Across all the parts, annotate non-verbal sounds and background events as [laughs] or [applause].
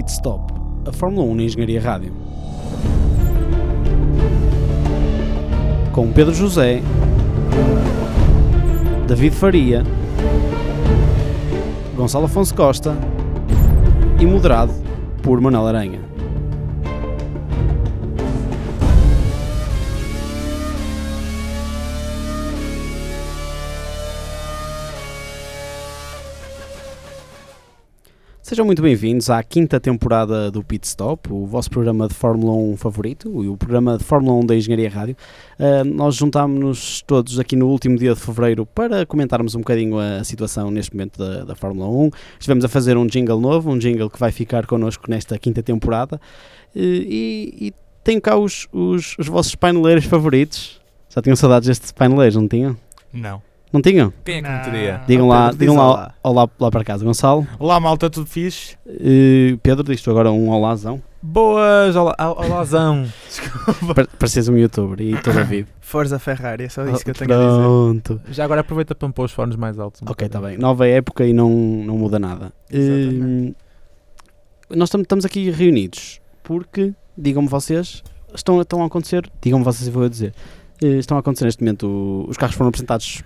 Pit Stop, a Fórmula 1 na Engenharia Rádio. Com Pedro José, David Faria, Gonçalo Afonso Costa e moderado por Manuel Aranha. Sejam muito bem-vindos à quinta temporada do Pit Stop, o vosso programa de Fórmula 1 favorito, e o programa de Fórmula 1 da Engenharia Rádio. Uh, nós juntámos-nos todos aqui no último dia de fevereiro para comentarmos um bocadinho a situação neste momento da, da Fórmula 1. Estivemos a fazer um jingle novo, um jingle que vai ficar connosco nesta quinta temporada. Uh, e, e tenho cá os, os, os vossos paineleiros favoritos. Já tinham saudades destes paineleiros, não tinham? Não. Não tinham? Quem é que me teria? Digam lá, Pedro, digam diz lá, olá. olá lá para casa. Gonçalo, Olá malta, tudo fixe? uh, Pedro, diz agora um olázão. Boas, olá, olázão. [laughs] Pa- Pareces um youtuber e todo a vivo. Forza Ferrari, é só isso que eu tenho a dizer. Pronto. Já agora aproveita para me pôr os fones mais altos. um Ok, está bem. Nova época e não, não muda nada. Exatamente. Uh, nós tam- estamos aqui reunidos porque, digam-me vocês, estão, estão a acontecer, digam-me vocês e vou eu dizer, uh, estão a acontecer neste momento, o- os carros foram apresentados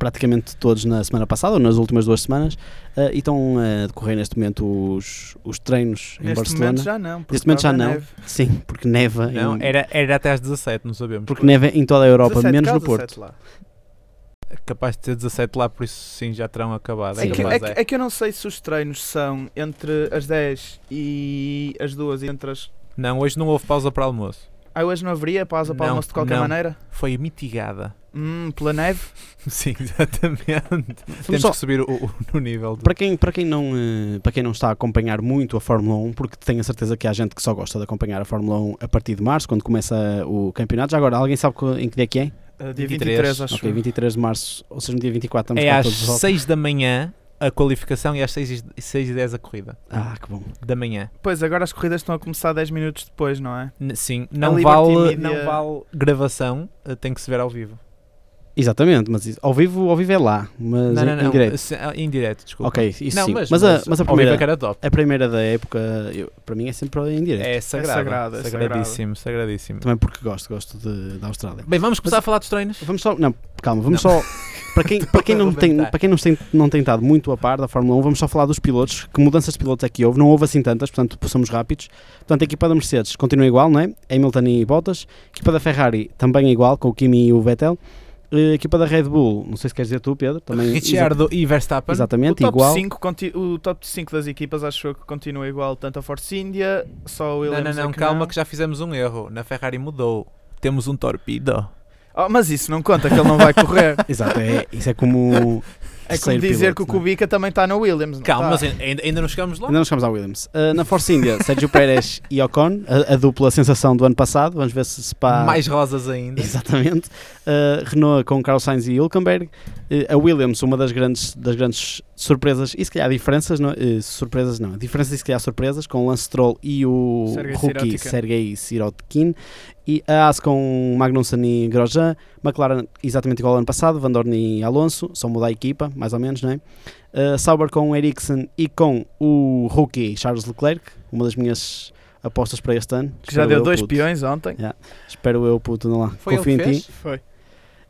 praticamente todos na semana passada, ou nas últimas duas semanas, uh, e estão a decorrer neste momento os, os treinos em Neste Barcelona. momento já não. porque Neste momento já não. neve. Sim, porque neva, Não, em- era, era até às 17, não sabemos. porque neva em toda a Europa, 17 menos no 17 Porto. lá. É capaz de ter 17 lá, por isso sim já terão acabado. É, que, capaz, é, que, é que eu não sei se os treinos são entre as 10 e as 2 e entre as. Não, hoje não houve pausa para almoço. Ah, hoje não haveria pausa para Não, almoço de qualquer não. maneira? Foi mitigada. Hum, pela neve? [laughs] Sim, exatamente. Temos só- que subir o, o- no nível. Do... Para quem, para, quem não, eh, para quem não está a acompanhar muito a Fórmula 1, porque tenho a certeza que há gente que só gosta de acompanhar a Fórmula 1 a partir de março, quando começa o campeonato. Já agora, alguém sabe em que dia que é? Ah, dia 23, 23, acho. Ok, 23 de março, ou seja, no dia 24 estamos É às todos de volta. 6 da manhã a qualificação e às 6 e 6 e 10 a corrida. Ah, que bom. Da manhã. Pois, agora as corridas estão a começar 10 minutos depois, não é? N- Sim, não vale, não vale gravação, eh, tem que se ver ao vivo. Exatamente, mas ao vivo, ao vivo é lá, mas não, em, não, em direto. se- ah, Em direto, desculpa. Ok, isso não, sim. mas, Mas, a, mas a é primeira, era top. a primeira da época, eu- para mim é sempre em direto. É sagrado. sagrado, é sagradíssimo, sagradíssimo. Também porque gosto, gosto de, da Austrália. Bem, vamos começar a falar dos treinos. Vamos só, não, calma, vamos Não. só. Para quem, [laughs] para quem, não, tem, para quem não, tem, não tem estado muito a par da Fórmula 1, vamos só falar dos pilotos. Que mudanças de pilotos é que houve? Não houve assim tantas, portanto, somos rápidos. Portanto, a equipa da Mercedes continua igual, não é? Hamilton e Bottas. A equipa da Ferrari também é igual, com o Kimi e o Vettel. Eh, A equipa da Red Bull, não sei se queres dizer tu, Pedro, também. [laughs] Ricciardo e Verstappen. exa- O Exatamente, top, igual. 5, conti- o top 5 das equipas acho que continua igual, tanto a Force India, só o Não, Williams não, é não, que calma não. que já fizemos um erro. Na Ferrari mudou. Temos um torpedo. Oh, mas isso não conta, que ele não vai correr. [laughs] Exato, é, isso é como. [laughs] É como dizer piloto, que o é? Kubica também está na Williams. não Calma, tá? mas ainda, ainda não chegamos lá. Ainda não chegamos à Williams. Uh, na Force India, [laughs] Sérgio Pérez e Ocon, a, a dupla sensação do ano passado. Vamos ver se Spa. Mais rosas ainda. Exatamente. Uh, Renault com Carlos Sainz e Hülkenberg. Uh, a Williams, uma das grandes, das grandes surpresas, e se calhar diferenças, não, uh, surpresas não, diferenças e se calhar surpresas, com o Lance Stroll e o Sergei rookie Sirotkin. Sergei Sirotkin. E a Haas com Magnussen e Grosjean. McLaren exatamente igual ao ano passado, Van Dorn e Alonso, só mudar a equipa, mais ou menos, não é? Uh, Sauber com Ericsson e com o rookie Charles Leclerc, uma das minhas apostas para este ano. Que já deu eu, dois puto. peões ontem. Espero eu, puto, não lá. Foi ele Confio que em ti. fez? Foi.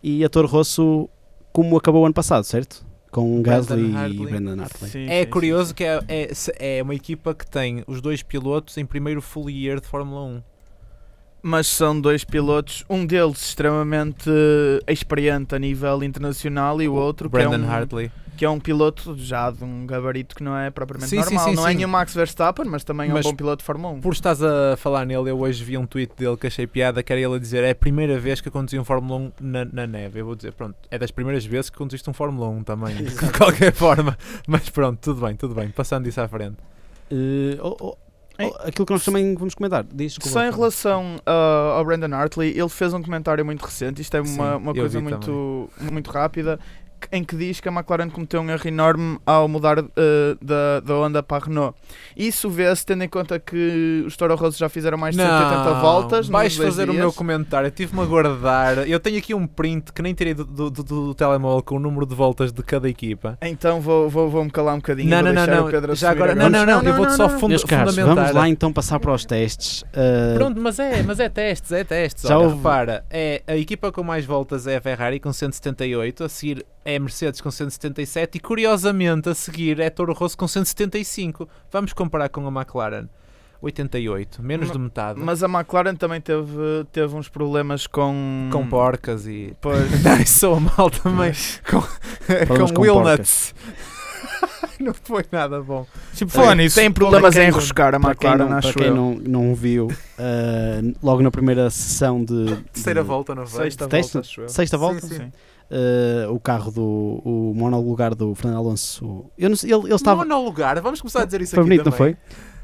E a Toro Rosso, como acabou o ano passado, certo? Com Gasly e Hartley. Brandon Hartley. Sim, É sim, curioso sim. que é, é, é uma equipa que tem os dois pilotos em primeiro full year de Fórmula 1. Mas são dois pilotos, um deles extremamente eh, experiente a nível internacional e o outro que é, Brandon um, Hartley. Que é um piloto já de um gabarito que não é propriamente Sim, sim, normal. sim, não é sim. nenhum Max Verstappen, mas também é Mas- um bom piloto de Fórmula 1. Por estás a falar nele, eu hoje vi um tweet dele que achei piada, que era ele a dizer é a primeira vez que eu conduzi um Fórmula 1 na, na neve. Eu vou dizer, pronto, é das primeiras vezes que conduziste um Fórmula 1 também, de qualquer forma. [laughs] Mas pronto, tudo bem, tudo bem, passando isso à frente. Eh, oh, oh, oh, aquilo que nós também vamos comentar. Diz. Só em relação uh, ao Brandon Hartley, ele fez um comentário muito recente. Isto é uma, Sim, uma coisa muito, muito rápida. Em que diz que a McLaren cometeu um erro enorme ao mudar eh, da, da Honda para a Renault. Isso vê-se tendo em conta que os Toro Rosso já fizeram mais de 180 voltas. vais fazer o dias. meu comentário. Eu Tive-me a guardar. Eu tenho aqui um print que nem tirei do, do, do- do telemóvel com o número de voltas de cada equipa. Então vou, vou, vou me calar um bocadinho. Não, vou não, não, deixar não. o Pedro Já assumir agora, não, não, não, eu vou-te só não. funda- Meus caros, fundamentar. vamos lá então passar para os testes. Uh, Pronto, mas é, mas é testes, é testes. Já Olha, houve- repara, é, a equipa com mais voltas é a Ferrari com 178, a seguir é a Mercedes com 177 e curiosamente a seguir é Toro Rosso com 175. Vamos comparar com a McLaren. 88, menos Ma- de metade. Mas a McLaren também teve, teve uns problemas com. com porcas e. Pois. [laughs] Não, soa mal também. com com com Wilnuts. [laughs] não foi nada bom. Tipo, falar nisso, tem problemas em enroscar a McLaren, não, acho para quem eu. não, não viu, uh, logo na primeira sessão de. Terceira de- volta, não foi? Sexta Teste? volta, eu. Sexta volta? Sim, sim. Uh, o carro do o monolugar do Fernando Alonso. Eu não sei, ele, ele estava. Não, no lugar, vamos começar a dizer isso Foi aqui bonito, não também.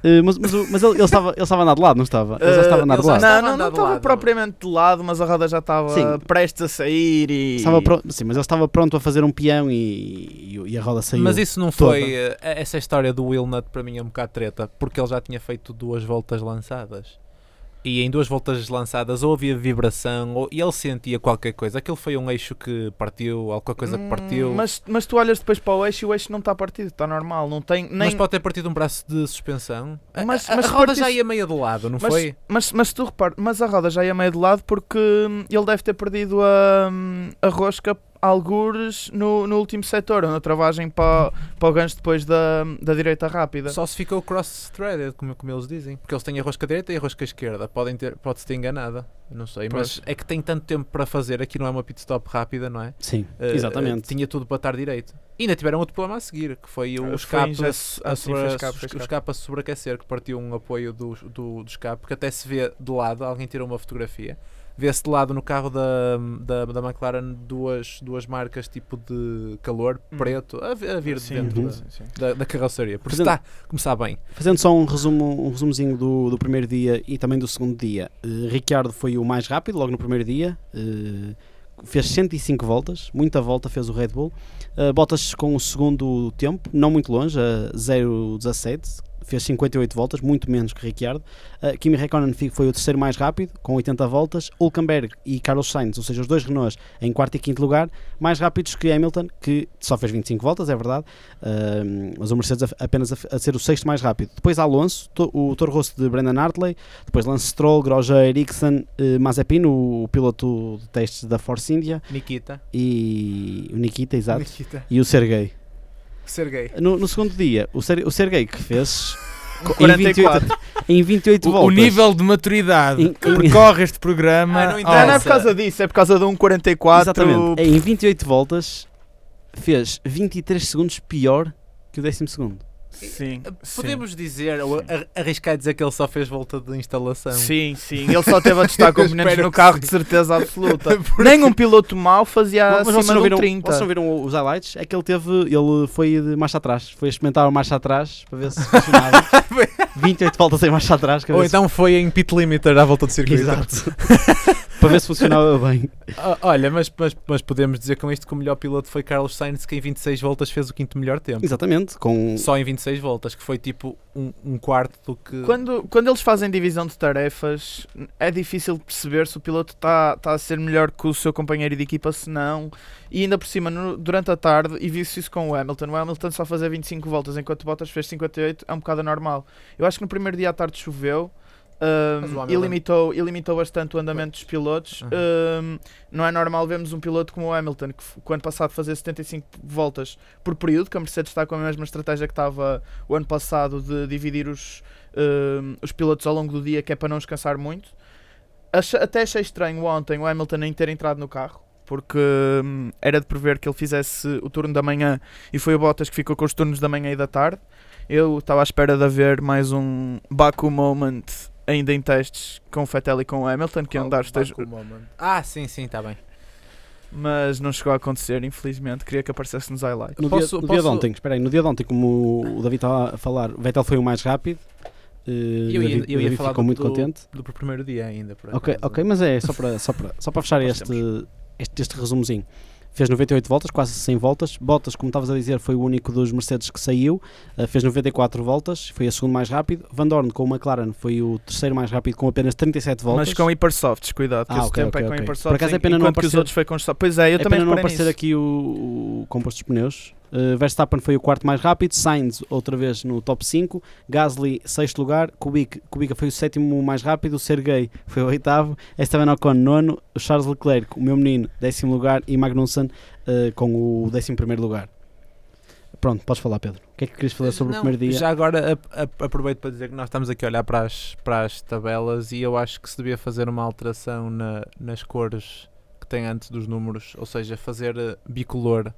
foi? Uh, mas mas, mas ele, ele estava, ele estava a andar de lado, não estava? Ele já estava a andar de já lado. Não, não, não estava lado. propriamente de lado, mas a roda já estava Sim. prestes a sair e. Estava pro- sim, mas ele estava pronto a fazer um peão e, e, a roda saiu. Mas isso não toda. foi. eh, Essa história do Will Nut para mim é um bocado treta, porque ele já tinha feito duas voltas lançadas. E em duas voltas lançadas ou havia vibração ou, e ele sentia qualquer coisa. Aquilo foi um eixo que partiu, alguma coisa que Hum, partiu. Mas, mas tu olhas depois para o eixo e o eixo não está partido, está normal, não tem nem. Mas pode ter partido um braço de suspensão. A- Mas- a, mas a roda partisse- já ia meia de lado, não mas, foi? Mas, mas tu repara, mas a roda já ia meio de lado porque hum, ele deve ter perdido a, hum, a rosca algures no, no último setor, na travagem para, para o gancho depois da, da direita rápida. Só se ficou cross-threaded, como, como eles dizem. Porque eles têm a rosca direita e a rosca esquerda. Podem ter, pode-se ter enganado. Não sei. Mas é que tem tanto tempo para fazer. Aqui não é uma pit stop rápida, não é? Sim, Eh, exatamente. eh, tinha tudo para estar direito. E ainda tiveram outro problema a seguir, que foi o Foi escape, a, ah, sobre- escape, foi o escape a sobreaquecer, que partiu um apoio do, do, do escape, que até se vê de lado, alguém tirou uma fotografia. Vê-se de lado no carro da, da, da McLaren duas, duas marcas tipo de calor Hum. preto a, a vir de Sim, dentro da, sim, sim. da, da carroceria. Porque Fazendo- está a começar bem. Fazendo só um resumo, um resumozinho do, do primeiro dia e também do segundo dia. Eh, Ricciardo foi o mais rápido logo no primeiro dia. eh, fez 105 voltas, muita volta fez o Red Bull. Uh, Bottas com o segundo tempo, não muito longe, a 0,17, fez 58 voltas, muito menos que Ricciardo. Uh, Kimi Räikkönen foi o terceiro mais rápido, com 80 voltas. Hulkenberg e Carlos Sainz, ou seja, os dois Renaults, em quarto e quinto lugar, mais rápidos que Hamilton, que só fez 25 voltas, é verdade, uh, mas o Mercedes a- apenas a, a ser o sexto mais rápido. Depois Alonso, to- o Toro Rosso de Brendan Hartley, depois Lance Stroll, Grosjean, Ericsson, uh, Mazepin, o, o piloto de testes da Force India, Nikita. e o Nikita, exato, Nikita. e o Sergei. Sergei. No, no segundo dia, o, Ser, o Sergei que fez Um em 28, 44. em 28 O, voltas. o nível de maturidade que percorre este programa. Ah, não Não, não é por causa disso, é por causa de um 44. Exatamente. Em 28 voltas fez 23 segundos pior que o décimo segundo. Sim, Podemos dizer, ou ar- arriscar dizer que ele só fez volta de instalação. sim, sim. Ele só teve a testar [laughs] componentes no carro sim. de certeza absoluta. [laughs] Porque- Nem um piloto mau fazia Mas acima não, de viram, um 30. vocês não viram os highlights? É que ele teve, ele foi de marcha atrás, foi experimentar a marcha atrás para ver se funcionava. [laughs] 28 voltas em marcha atrás, Ou se- então foi em pit limiter à volta do circuito. Exato. Para ver se funcionava bem. Ah, olha, mas, mas, mas podemos dizer com isto que o melhor piloto foi Carlos Sainz, que em 26 voltas fez o quinto melhor tempo. Exatamente, com Só em 26 voltas, que foi tipo um, um quarto do que. Quando, quando eles fazem divisão de tarefas, é difícil perceber se o piloto está tá a ser melhor que o seu companheiro de equipa, se não. E ainda por cima, no- durante a tarde, e viu-se isso com o Hamilton. O Hamilton só fazer 25 voltas enquanto o Bottas fez 58 é um bocado anormal. Eu acho que no primeiro dia à tarde choveu. Um, e, limitou, e limitou bastante o andamento dos pilotos. Uhum. Um, não é normal vermos um piloto como o Hamilton, que o ano passado fazia 75 voltas por período, que a Mercedes está com a mesma estratégia que estava o ano passado de dividir os, um, os pilotos ao longo do dia, que é para não descansar muito. Ache- até achei estranho ontem o Hamilton nem ter entrado no carro, porque era de prever que ele fizesse o turno da manhã e foi o Bottas que ficou com os turnos da manhã e da tarde. Eu estava à espera de haver mais um Baku moment ainda em testes com o Vettel e com o Hamilton, que iam dar os teus- Ah, sim, sim, está bem. mas não chegou a acontecer, infelizmente. Queria que aparecesse nos highlights. No, Posso- dia, no dia de posso- ontem, espera aí, no dia de ontem, como o David estava a falar, o Vettel foi o mais rápido. eh, Eu ia, David, eu ia David falar ficou do, muito do, contente. do primeiro dia ainda. Por Ok, acaso. ok, mas é só para, só para, só para fechar este, este, este resumozinho. Fez 98 voltas, quase 100 voltas. Bottas, como estavas a dizer, foi o único dos Mercedes que saiu, uh, fez 94 voltas, foi a segundo mais rápido. Van Dorn com o McLaren foi o terceiro mais rápido com apenas 37 voltas. Mas com hipersofts, cuidado, que Ah, esse ok, tempo ok, é com ok. hipersofts. Por acaso é pena não que os aparecer- outros foi com. Pois é, eu é também pena não aparecer nisso. aqui o, o composto dos pneus. Uh, Verstappen foi o quarto mais rápido, Sainz outra vez no top 5, Gasly sexto lugar, Kubica, Kubica foi o sétimo mais rápido, Sergei foi o oitavo, Esteban Ocon nono, Charles Leclerc, o meu menino, décimo lugar e Magnussen uh, com o décimo primeiro lugar. Pronto, podes falar Pedro. O que é que querias falar sobre Não, o primeiro dia? Já agora ap- ap- aproveito para dizer que nós estamos aqui a olhar para as, para as tabelas e eu acho que se devia fazer uma alteração na- nas cores que tem antes dos números, ou seja, fazer eh, bicolor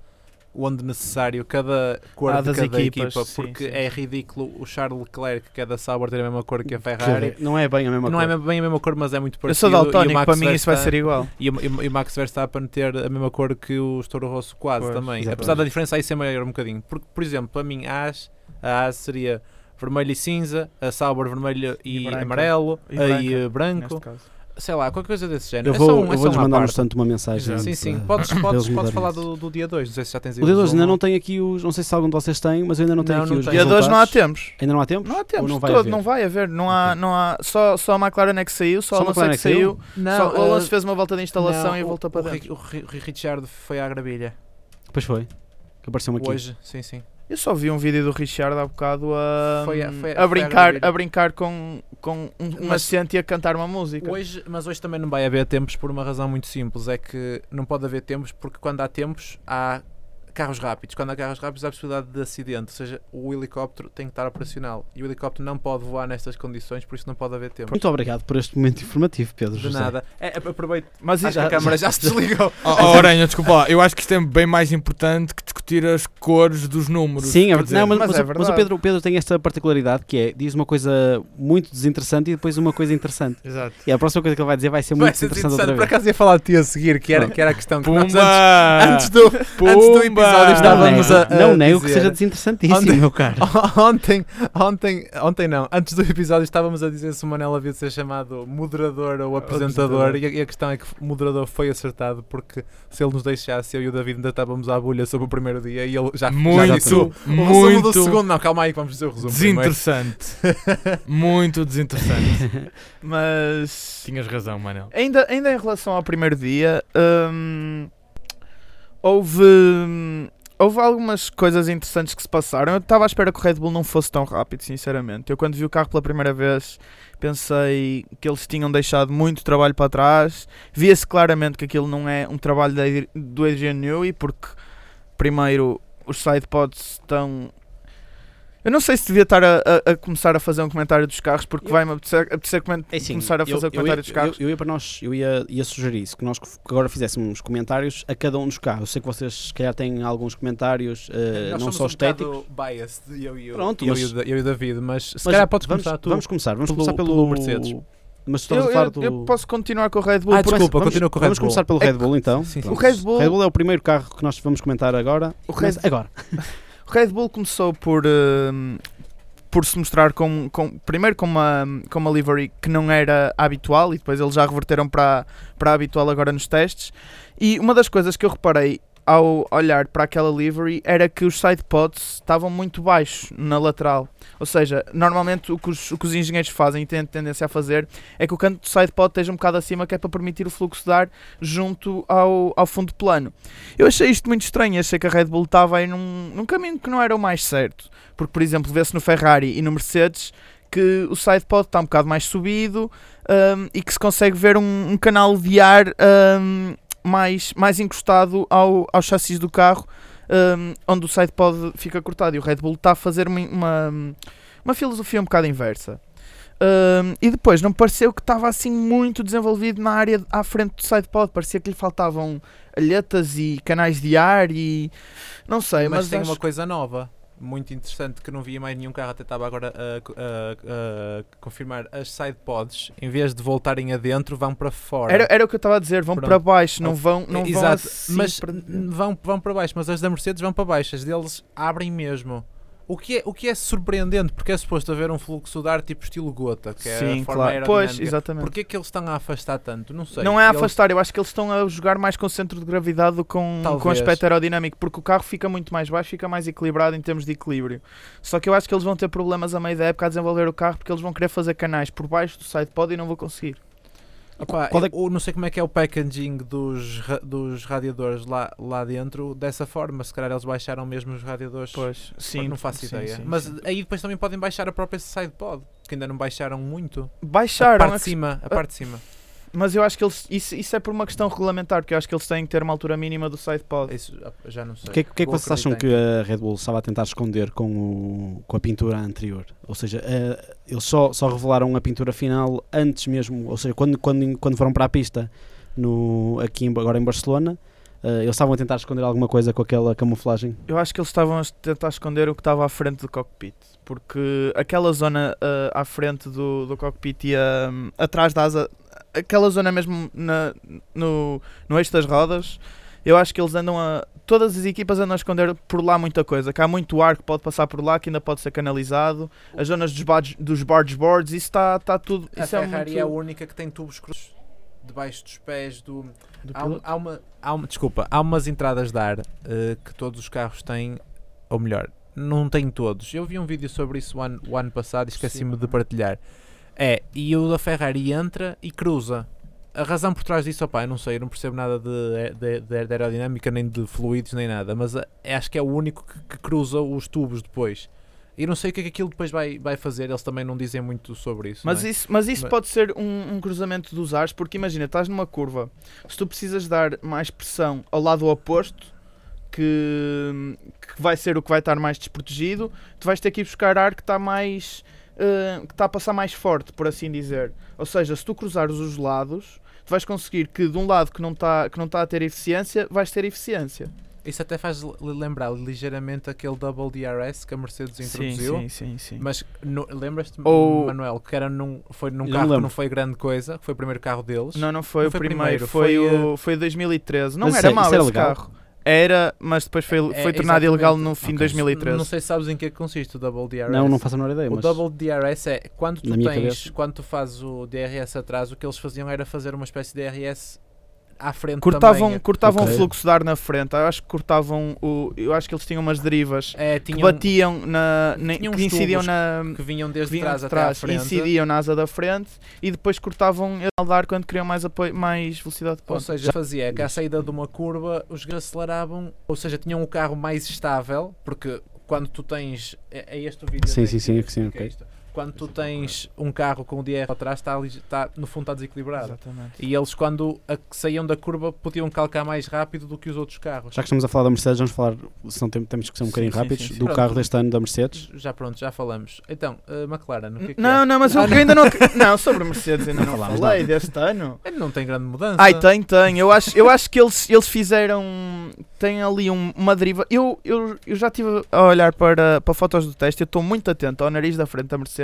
onde necessário cada cor Ah, de cada equipas, equipa, porque sim, é sim. ridículo o Charles Leclerc, que é da Sauber, ter a mesma cor que a Ferrari. não é bem a mesma Não é coisa. bem a mesma cor, mas é muito Eu parecido. sou e o daltónico, para mim isso vai ser igual. e o, e o- e Max Verstappen ter a mesma cor que o Toro Rosso quase Pois, também. exato. Apesar da diferença aí ser maior um bocadinho. Porque, por exemplo, para mim a AS, a AS seria vermelho e cinza, a Sauber vermelho e, E branco. amarelo, E branco, Neste caso. Sei lá, qualquer coisa desse género. Eu É vou, só um- é eu só vou-lhes uma mandar no parte. instante uma mensagem. Sim, sim. de- Podes, [laughs] podes, podes falar do, do dia 2, não sei se já tens aí O dia 2 ainda não tem aqui os. Não sei se algum de vocês tem, mas eu ainda não tenho Não, aqui não os tenho. Dia 2 não há tempos. Ainda não há tempo? Não há tempos, não vai todo, haver? não vai haver, não há, não há, só, só a McLaren é que saiu, só, Só a o Alonso é que é que saiu? Não, só o Alonso eh, fez uma volta de instalação não, e voltou para o dentro. O, Ri- o Richard foi à gravilha. Pois foi. Que apareceu-me aqui. Hoje, sim, sim. Eu só vi um vídeo do Richard há bocado a, Foi a- foi a- a, brincar, a brincar com, com um, um Mas- e a cantar uma música. Hoje, mas hoje também não vai haver tempos por uma razão muito simples, é que não pode haver tempos porque quando há tempos há carros rápidos. Quando há carros rápidos há possibilidade de acidente, ou seja, o helicóptero tem que estar operacional e o helicóptero não pode voar nestas condições, por isso não pode haver tempos. Muito obrigado por este momento informativo, Pedro. De José. nada. É, é, aproveito. Mas Acho que a câmara já se [laughs] desligou. Oh, oh, Aranha, desculpa lá, eu acho que isto é bem mais importante que discutir as cores dos números. Sim, é, verdade. dizer, não, mas, mas mas é o- mas o. Pedro, o Pedro tem esta particularidade que é diz uma coisa muito desinteressante e depois uma coisa interessante. Exato. E a próxima coisa que ele vai dizer vai ser Vai muito ser interessante, interessante. Por outra vez. acaso ia falar de ti a seguir, que era, que era a questão que nós Pumba! antes, antes do, antes do episódio Não estávamos nego, a, a não nego que dizer- seja desinteressantíssimo, Onde- meu caro. [laughs] ontem, ontem, ontem não, antes do episódio estávamos a dizer se o Manel havia de ser chamado moderador ou apresentador, e a, e a questão é que o moderador foi acertado porque se ele nos deixasse, eu e o David ainda estávamos à bolha sobre o primeiro dia e ele já, já Muito, disse o, o resumo do muito segundo. Não, calma aí, que vamos dizer o resumo. desinteressante. [laughs] muito desinteressante. Mas Tinhas razão, Manel. ainda, ainda em relação ao primeiro dia, hum, houve, hum, houve algumas coisas interessantes que se passaram. Eu estava à espera que o Red Bull não fosse tão rápido, sinceramente. Eu, quando vi o carro pela primeira vez, pensei que eles tinham deixado muito trabalho para trás. Via-se claramente que aquilo não é um trabalho do Adrian Newey, porque, primeiro, os sidepods estão. Eu não sei se devia estar a, a- a começar a fazer um comentário dos carros, porque Eu- vai-me apetecer, apetecer É assim, começar a fazer o eu, comentário eu, dos carros. Eu, eu ia para nós, eu ia, ia sugerir isso, que nós que agora fizéssemos comentários a cada um dos carros. Eu sei que vocês se calhar têm alguns comentários, Nós não somos só um estéticos. bocado biased, eu e o, Pronto, eu, mas- e o, Da- eu e o David, mas se Mas calhar podes vamos, começar tu. Vamos começar, vamos pelo- começar pelo, pelo Mercedes. Mas tu estavas Eu, a falar eu- do... eu posso continuar com o Red Bull. Ah, desculpa, vamos, continua com o Red Vamos Bull. começar pelo É Red Bull então. Sim, sim. O Red Bull- é o primeiro carro que nós vamos comentar agora. O Red- agora. [laughs] Red Bull começou por, hum, por se mostrar com, com- primeiro com uma, com uma livery que não era habitual e depois eles já reverteram para, para a habitual agora nos testes. E uma das coisas que eu reparei ao olhar para aquela livery era que os sidepods estavam muito baixos na lateral. Ou seja, normalmente o que os, o que os engenheiros fazem e têm tendência a fazer é que o canto do sidepod esteja um bocado acima, que é para permitir o fluxo de ar junto ao, ao fundo plano. Eu achei isto muito estranho, achei que a Red Bull estava aí num, num caminho que não era o mais certo. Porque, por exemplo, vê-se no Ferrari e no Mercedes que o sidepod está um bocado mais subido hum, e que se consegue ver um, um canal de ar hum, mais, mais encostado ao, ao chassis do carro, hum, onde o sidepod fica cortado. E o Red Bull está a fazer uma, uma, uma filosofia um bocado inversa. Hum, e depois não pareceu que estava assim muito desenvolvido na área à frente do sidepod, parecia que lhe faltavam alhetas e canais de ar e não sei, mas, mas, tem acho- uma coisa nova, muito interessante, que não via mais nenhum carro, até estava agora a, a- a confirmar. As sidepods, em vez de voltarem adentro, vão para fora. Era, era o que eu estava a dizer, vão Pronto. para baixo, não vão, não vão Exato, assim mas para- vão, vão para baixo, mas as da Mercedes vão para baixo, as deles abrem mesmo. O que, é, o que é surpreendente, porque é suposto haver um fluxo de ar tipo estilo gota, que é Sim, a forma claro. Pois, exatamente. Porquê que eles estão a afastar tanto? Não sei. Não é a Eles- afastar, eu acho que eles estão a jogar mais com o centro de gravidade do que com, com o Talvez. aspecto aerodinâmico, porque o carro fica muito mais baixo, fica mais equilibrado em termos de equilíbrio. Só que eu acho que eles vão ter problemas a meio da época a desenvolver o carro, porque eles vão querer fazer canais por baixo do sidepod e não vão conseguir. Opá, Qual é eu não sei como é que é o packaging dos, dos radiadores lá, lá dentro dessa forma. Se calhar eles baixaram mesmo os radiadores. Pois, sim. não faço sim, ideia. sim, Mas sim. aí depois também podem baixar a própria sidepod, que ainda não baixaram muito. a baixaram, parte a de que- cima, a parte de cima. Mas eu acho que eles, isso, isso é por uma questão regulamentar, porque eu acho que eles têm que ter uma altura mínima do sidepod. Isso já- já não sei. O que, é que- é que Vou vocês acham que a Red Bull estava a tentar esconder com, o- com a pintura anterior? Ou seja, eh, eles só, só revelaram a pintura final antes mesmo, ou seja, quando, quando, quando foram para a pista no, aqui em- agora em Barcelona, eh, eles estavam a tentar esconder alguma coisa com aquela camuflagem. Eu acho que eles estavam a tentar esconder o que estava à frente do cockpit, porque aquela zona ah, à frente do, do cockpit e ah, atrás da asa, aquela zona mesmo na- no, no eixo das rodas, eu acho que eles andam a. Todas as equipas andam a esconder por lá muita coisa, que há muito ar que pode passar por lá, que ainda pode ser canalizado, as zonas dos, barge, dos barge boards, isso está tá tudo. A Isso é Ferrari muito, é a única que tem tubos cruzes debaixo dos pés do. do Há, um- há uma, há uma- desculpa, há umas entradas de ar eh, que todos os carros têm, ou melhor, não têm todos. Eu vi um vídeo sobre isso o ano, o ano passado e esqueci-me de partilhar. É, e o da Ferrari entra e cruza. A razão por trás disso, opá, eu não sei, eu não percebo nada de, de- de- aerodinâmica, nem de fluidos, nem nada, mas eh, acho que é o único que, que cruza os tubos depois. E não sei o que é que aquilo depois vai, vai fazer, eles também não dizem muito sobre isso. Mas é? isso, mas isso Mas- pode ser um, um cruzamento dos ares, porque imagina, estás numa curva, se tu precisas dar mais pressão ao lado oposto, que, que vai ser o que vai estar mais desprotegido, tu vais ter que ir buscar ar que está mais. Eh, que está a passar mais forte, por assim dizer. Ou seja, se tu cruzares os lados, tu vais conseguir que de um lado que não está que não está a ter eficiência, vais ter eficiência. Isso até faz lembrar ligeiramente aquele Double DRS que a Mercedes introduziu. sim, sim, sim. Mas no- lembras-te, Ou- Manuel, que era num, foi num não carro que não foi grande coisa, que foi o primeiro carro deles. Não, não foi Não o foi primeiro, primeiro, foi, foi, o foi 2013. Não Mas era isso é- mau esse legal? carro. Era, mas depois foi, É, foi tornado exatamente. ilegal no fim de Ok. 2013. Não sei se sabes em que é consiste o Double DRS. Não, não faço a menor ideia, O mas Double DRS é quando tu tens, cabeça. quando tu fazes o DRS atrás, o que eles faziam era fazer uma espécie de DRS à frente Cortavam, também. cortavam Ok. o fluxo de ar na frente. Eu acho que cortavam o. Eu acho que eles tinham umas derivas É, que tinham, batiam na. na tinham que incidiam na. que vinham desde vinham trás de até trás, à frente. incidiam na asa da frente e depois cortavam a dar quando queriam mais, apoio, mais velocidade de Ou ponta. seja, fazia que à saída de uma curva os aceleravam, ou seja, tinham um carro mais estável, porque quando tu tens. É, é este o vídeo? Sim, até sim, que sim, sim, ok. isto. Quando tu tens um carro com o DR atrás, está, ali- está, no fundo está desequilibrado. Exatamente. E eles, quando a- saíam da curva, podiam calcar mais rápido do que os outros carros. já que estamos a falar da Mercedes, vamos falar, se não tem- temos que ser um bocadinho sim, rápidos, sim, sim. do Pronto. carro deste ano da Mercedes. Já pronto, já falamos. Então, uh, McLaren, o que é que Não, é? não, mas eu Ah, eu ainda não. Não, sobre a Mercedes ainda Não não falámos falei nada. deste ano. [laughs] Ele não tem grande mudança. Ai, tem, tem. Eu acho, eu acho que eles, eles fizeram. Tem ali um- uma deriva. Eu, eu, eu já estive a olhar para, para fotos do teste. Eu estou muito atento ao nariz da frente da Mercedes.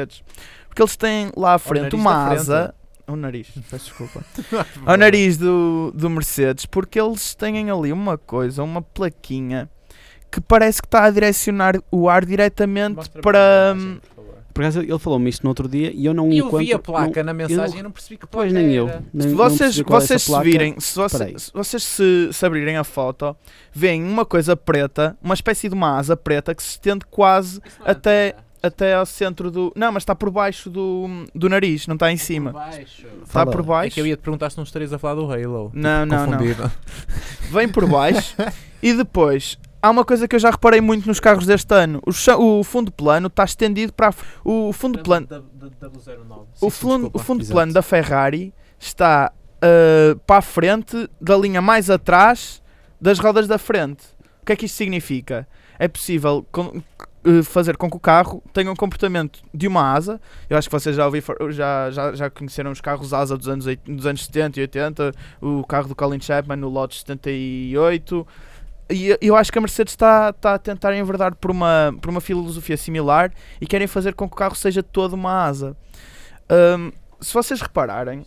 Porque eles têm lá à frente uma asa. O nariz, peço desculpa. [laughs] ao nariz do, do Mercedes. Porque eles têm ali uma coisa, uma plaquinha. Que parece que está a direcionar o ar diretamente para. mensagem, por acaso ele falou-me isto no outro dia e eu não Eu encontro. vi a placa não- na mensagem e não percebi que placa Pois nem eu. Nem, Se vocês, é vocês essa se virem, se, se vocês se, se abrirem a foto, veem uma coisa preta, uma espécie de uma asa preta que se estende quase Isso não é Até- ao centro do. Não, mas está por baixo do, do nariz, não está em Por cima. baixo. Está Fala. por É baixo. que eu ia te perguntar se não estarias a falar do Halo. Não, não, não. Confundido. [laughs] Vem por baixo e depois. Há uma coisa que eu já reparei muito nos carros deste ano. O, chão- o fundo plano está estendido para o fundo plano. Da- da- da- da 09. O fundo, o fundo plano da Ferrari está uh, para a frente da linha mais atrás das rodas da frente. O que é que isto significa? É possível com- fazer com que o carro tenha um comportamento de uma asa. Eu acho que vocês já, ouvi, já, já, já conheceram os carros asa dos anos, dos anos 70 e 80, o carro do Colin Chapman, o Lotus 78. E eu acho que a Mercedes está, está a tentar enverdar por uma, por uma filosofia similar e querem fazer com que o carro seja todo uma asa. Um, se vocês repararem,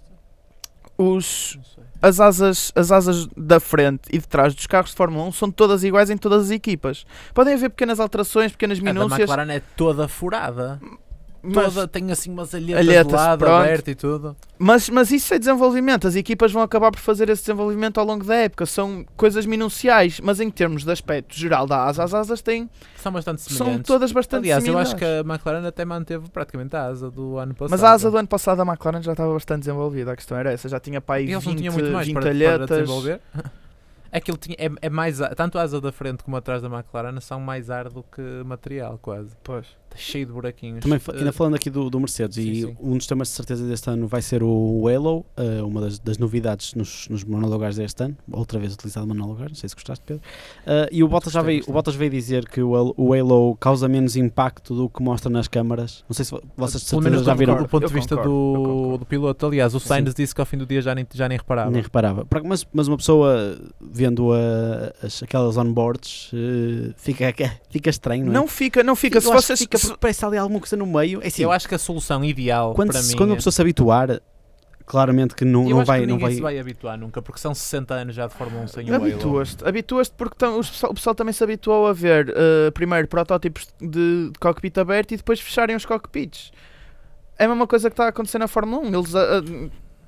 os. As, asas, as asas da frente e de trás dos carros de Fórmula 1 são todas iguais em todas as equipas. Podem haver pequenas alterações, pequenas A da minúcias, McLaren é toda furada. Mas, Toda, tem assim umas alhetas, Alhetas, de lado, pronto. aberto e tudo. mas, mas isso é desenvolvimento. As equipas vão acabar por fazer esse desenvolvimento ao longo da época. São coisas minuciais, mas em termos de aspecto geral da asa, as asas têm, São bastante são semelhantes. todas bastante Aliás, eu acho que a McLaren até manteve praticamente a asa do ano passado. Mas a asa do ano passado da McLaren já estava bastante desenvolvida. A questão era essa. Já tinha para aí E eles 20, não tinham muito mais 20 para, para alhetas. desenvolver. [laughs] Aquilo tinha, é, é mais, tanto a asa da frente como atrás da McLaren são mais ar do que material, quase. Pois. Está cheio de buraquinhos. Também fa- Eh, ainda falando aqui do, do Mercedes, sim, e sim. um dos temas de certeza deste ano vai ser o Halo, eh, uma das, das novidades nos, nos monolugares deste ano, outra vez utilizado monolugar, não sei se gostaste, Pedro. Eh, e o Bottas, já veio, o Bottas veio dizer que o Halo, o Halo causa menos impacto do que mostra nas câmaras. Não sei se vo- vocês de Pelo certeza menos já viram, do ponto de vista do, do piloto. Aliás, o. Sainz disse que ao fim do dia já nem, já nem reparava. nem reparava. Mas, mas uma pessoa vendo a- as, aquelas onboards eh, fica, [laughs] fica estranho, não é? Não fica, não fica. Eu Se vocês. fica se- porque parece ali alguma coisa no meio. É assim, eu acho que a solução ideal quando, para se- mim. quando uma é- pessoa se habituar, claramente que não, eu não acho vai. que não ninguém vai... se vai habituar nunca, porque são 60 anos já de Fórmula 1 sem o. Habituas-te, habituas-te porque tam- os pessoal- o pessoal também se habituou a ver eh, primeiro protótipos de, de cockpit aberto e depois fecharem os cockpits. É a mesma coisa que está a acontecer na Fórmula 1. Eles ah,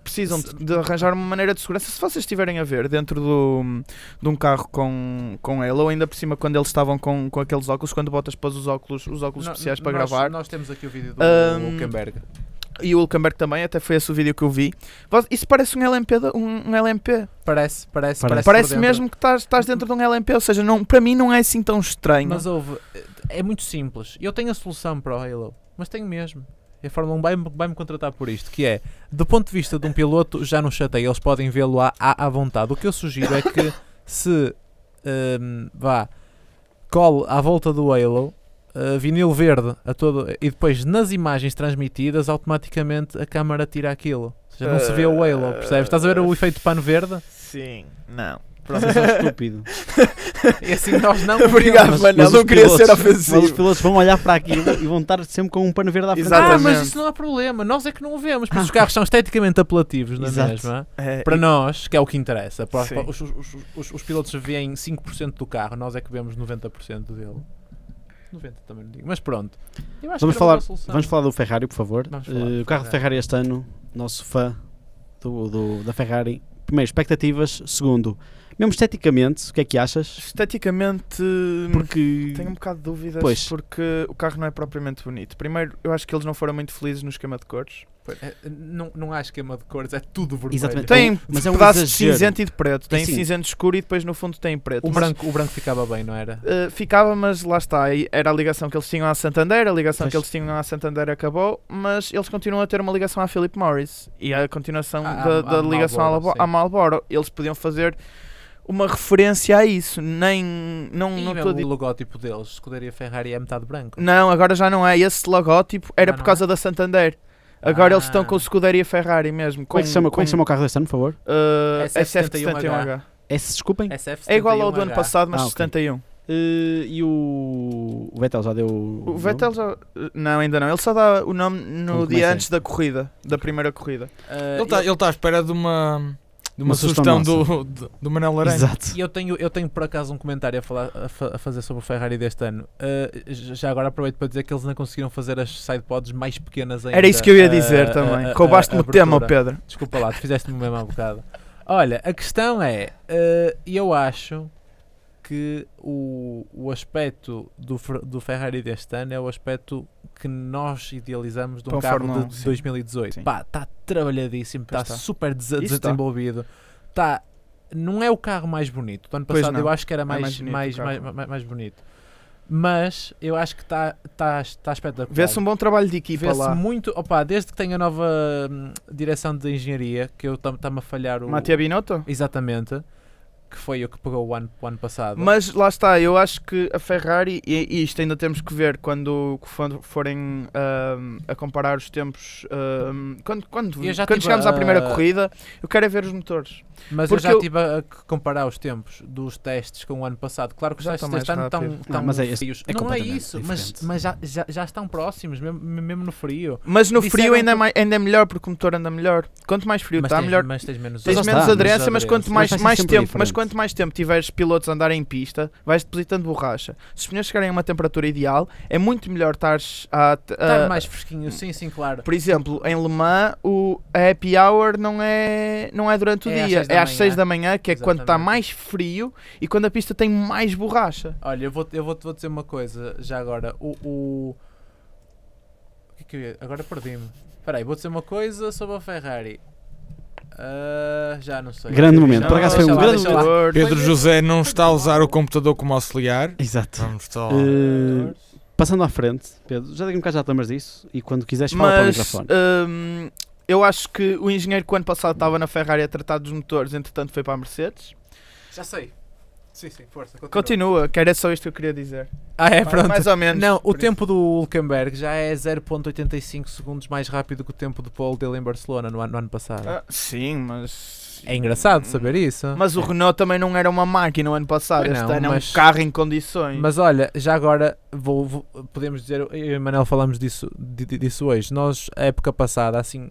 precisam de, de arranjar uma maneira de segurança. Se vocês estiverem a ver dentro do, de um carro com, com ele, ou ainda por cima quando eles estavam com, com aqueles óculos, quando botas pôs os óculos, os óculos No- especiais para nós- gravar, Nós temos aqui o vídeo do Ahm, Hulkenberg. e o Hulkenberg também, até foi esse o vídeo que eu vi. Isso parece um LMP. Um, um LMP. Parece, parece, Parece. parece. Mesmo que estás, estás dentro de um LMP, ou seja, não, para mim não é assim tão estranho. Mas houve. É muito simples. Eu tenho a solução para o Halo, mas tenho mesmo. E a Fórmula 1 vai-me vai contratar por isto, que é, do ponto de vista de um piloto, já não chateia, eles podem vê-lo à, à, à vontade. O que eu sugiro é que se hum, vá, cole à volta do Halo, uh, vinil verde a todo, e depois nas imagens transmitidas, automaticamente a câmara tira aquilo. Ou seja, não se vê o Halo, percebes? Estás a ver o efeito pano verde? Sim, não. São [laughs] estúpido. E assim nós não Obrigado. Manel, os não queria pilotos- ser Mas os ofensivo. pilotos vão olhar para aquilo e vão estar sempre com um pano verde à frente. Exatamente. Ah, mas isso não há problema. Nós é que não o vemos. Porque os carros são esteticamente apelativos, não é Exato. mesmo? É, Para e- nós, que é o que interessa. Para, para- os, os- os- os- os pilotos veem 5% do carro, nós é que vemos 90% dele. 90 também não digo. Mas pronto. Eu acho Vamos falar, vamos falar do Ferrari, por favor. Do o carro de Ferrari. Ferrari este ano, nosso fã do, do- da Ferrari. Primeiro, expectativas. Segundo, mesmo esteticamente, o que é que achas? Esteticamente, Porque tenho um bocado de dúvidas Pois. porque o carro não é propriamente bonito. Primeiro, eu acho que eles não foram muito felizes no esquema de cores. É, Não, não há esquema de cores, é tudo vermelho. Exatamente. Tem um- mas é um pedaços de exagero. cinzento e de preto. Tem assim, cinzento escuro e depois no fundo tem preto. O Mas, branco, o branco ficava bem, não era? uh, ficava, mas lá está. aí Era a ligação que eles tinham à Santander, a ligação Pois. que eles tinham à Santander acabou, mas eles continuam a ter uma ligação à Philip Morris e a continuação À- da, à- da à ligação sim. à Marlboro. Eles podiam fazer uma referência a isso. Nem. Não, E não mesmo o logótipo deles, Scuderia Ferrari é metade branco. Não, agora já não é. Esse logótipo era Já por causa da Santander. Agora eles estão Ah. com o Scuderia Ferrari mesmo. como é, que se chama, como é que se chama o carro deste ano, por favor? uh, SF71H. SF71H. S, desculpem. SF71H. É igual ao do ano passado, mas Ah, ok. 71. Eh, e o, o Vettel já deu. O Vettel já. Não, ainda não. Ele só dá o nome no Quando dia antes da corrida, da primeira corrida. Uh, Ele está ele tá à espera de uma, de uma, Uma sugestão sugestão do, do, do Manel Laranha. Exato. E eu tenho, eu tenho por acaso um comentário a, falar, a, fa- a fazer sobre o Ferrari deste ano. Uh, já agora aproveito para dizer que eles não conseguiram fazer as sidepods mais pequenas ainda. Era isso que eu ia dizer Uh, também. uh, uh, Roubaste-me o tema, Pedro. Desculpa lá, tu fizeste-me o mesmo há bocado. Olha, a questão é, uh, eu acho que o, o aspecto do, do Ferrari deste ano é o aspecto que nós idealizamos de um Para carro Fórmula 1, de sim. 2018. Sim. Pá, está trabalhadíssimo, está está. super des- está. desenvolvido. Tá, não é o carro mais bonito. Do ano passado eu acho que era É mais, mais bonito mais, mais, mais, mais bonito. Mas eu acho que está tá, tá espetacular. Vê-se um bom trabalho de equipa Vê-se lá. muito, opa, desde que tem a nova hum, direção de engenharia, que eu está-me a falhar o. Matia Binotto? Exatamente. Que foi o que pegou o ano, o ano passado. Mas lá está, eu acho que a Ferrari, e e isto ainda temos que ver quando, quando forem ahm, a comparar os tempos. ahm, quando quando, já quando tive chegarmos à primeira a- corrida, eu quero é ver os motores. Mas eu porque já eu- estive a, a comparar os tempos dos testes com o ano passado. Claro que os Já testes estão estão Não, mas é- frios. é não é isso, mas, diferente. mas já, já, já estão próximos, mesmo, mesmo no frio. Mas no Disseram frio ainda é, que- mais, ainda é melhor porque o motor anda melhor. Quanto mais frio mas, está, tens, melhor. mas tens menos, Tens menos aderência, mas quanto mais, mais tempo, mas. Quanto mais tempo tiveres pilotos a andar em pista, vais depositando borracha. Se os pneus chegarem a uma temperatura ideal, é muito melhor estares a, Está a- mais fresquinho, sim, sim, claro. Por exemplo, em Le Mans, o, a happy hour não é, não é durante o É às dia, da é às manhã. 6 da manhã, que é quando está Exatamente. mais frio e quando a pista tem mais borracha. Olha, eu vou, eu vou, vou dizer uma coisa já agora. O. o... o que é que eu ia? Agora perdi-me. Espera aí, vou dizer uma coisa sobre a Ferrari. Ah, já não sei. Grande momento, Não, por acaso foi um lá, grande momento. Pedro Foi- José não está a usar o computador como auxiliar. Exato. Vamos só. Eh, passando à frente, Pedro, já daqui um bocado já te lembras disso e quando quiseres fala para o microfone. hum, eu acho que o engenheiro que o ano passado estava na Ferrari a tratar dos motores, entretanto foi para a Mercedes. Já sei. Sim, sim, força. Continua. Continua, que era só isto que eu queria dizer. Ah, é, pronto. Mais ou menos. Não, o por isso. tempo do Hulkenberg já é 0.85 segundos mais rápido que o tempo do Paul dele em Barcelona no ano, no ano passado. Ah, sim, mas. É engraçado saber isso. Mas o Renault também não era uma máquina no ano passado. Pois Este não, ano é mas- um carro em condições. Mas olha, já agora vou, vou- podemos dizer, eu e o Manel falamos disso, di- di- disso hoje. Nós, a época passada, assim,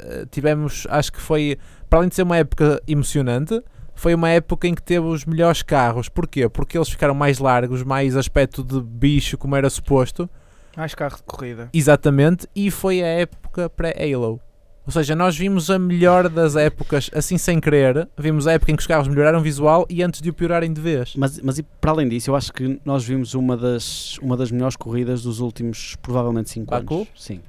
eh, tivemos, acho que foi, para além de ser uma época emocionante, foi uma época em que teve os melhores carros. Porquê? Porque eles ficaram mais largos, mais aspecto de bicho, como era suposto. Mais carro de corrida. Exatamente, e foi a época pré-Halo. Ou seja, nós vimos a melhor das épocas, assim sem querer. Vimos a época em que os carros melhoraram visual e antes de o piorarem de vez. Mas, mas e para além disso, eu acho que nós vimos uma das, uma das melhores corridas dos últimos, provavelmente, 5 Baku? anos. Sim.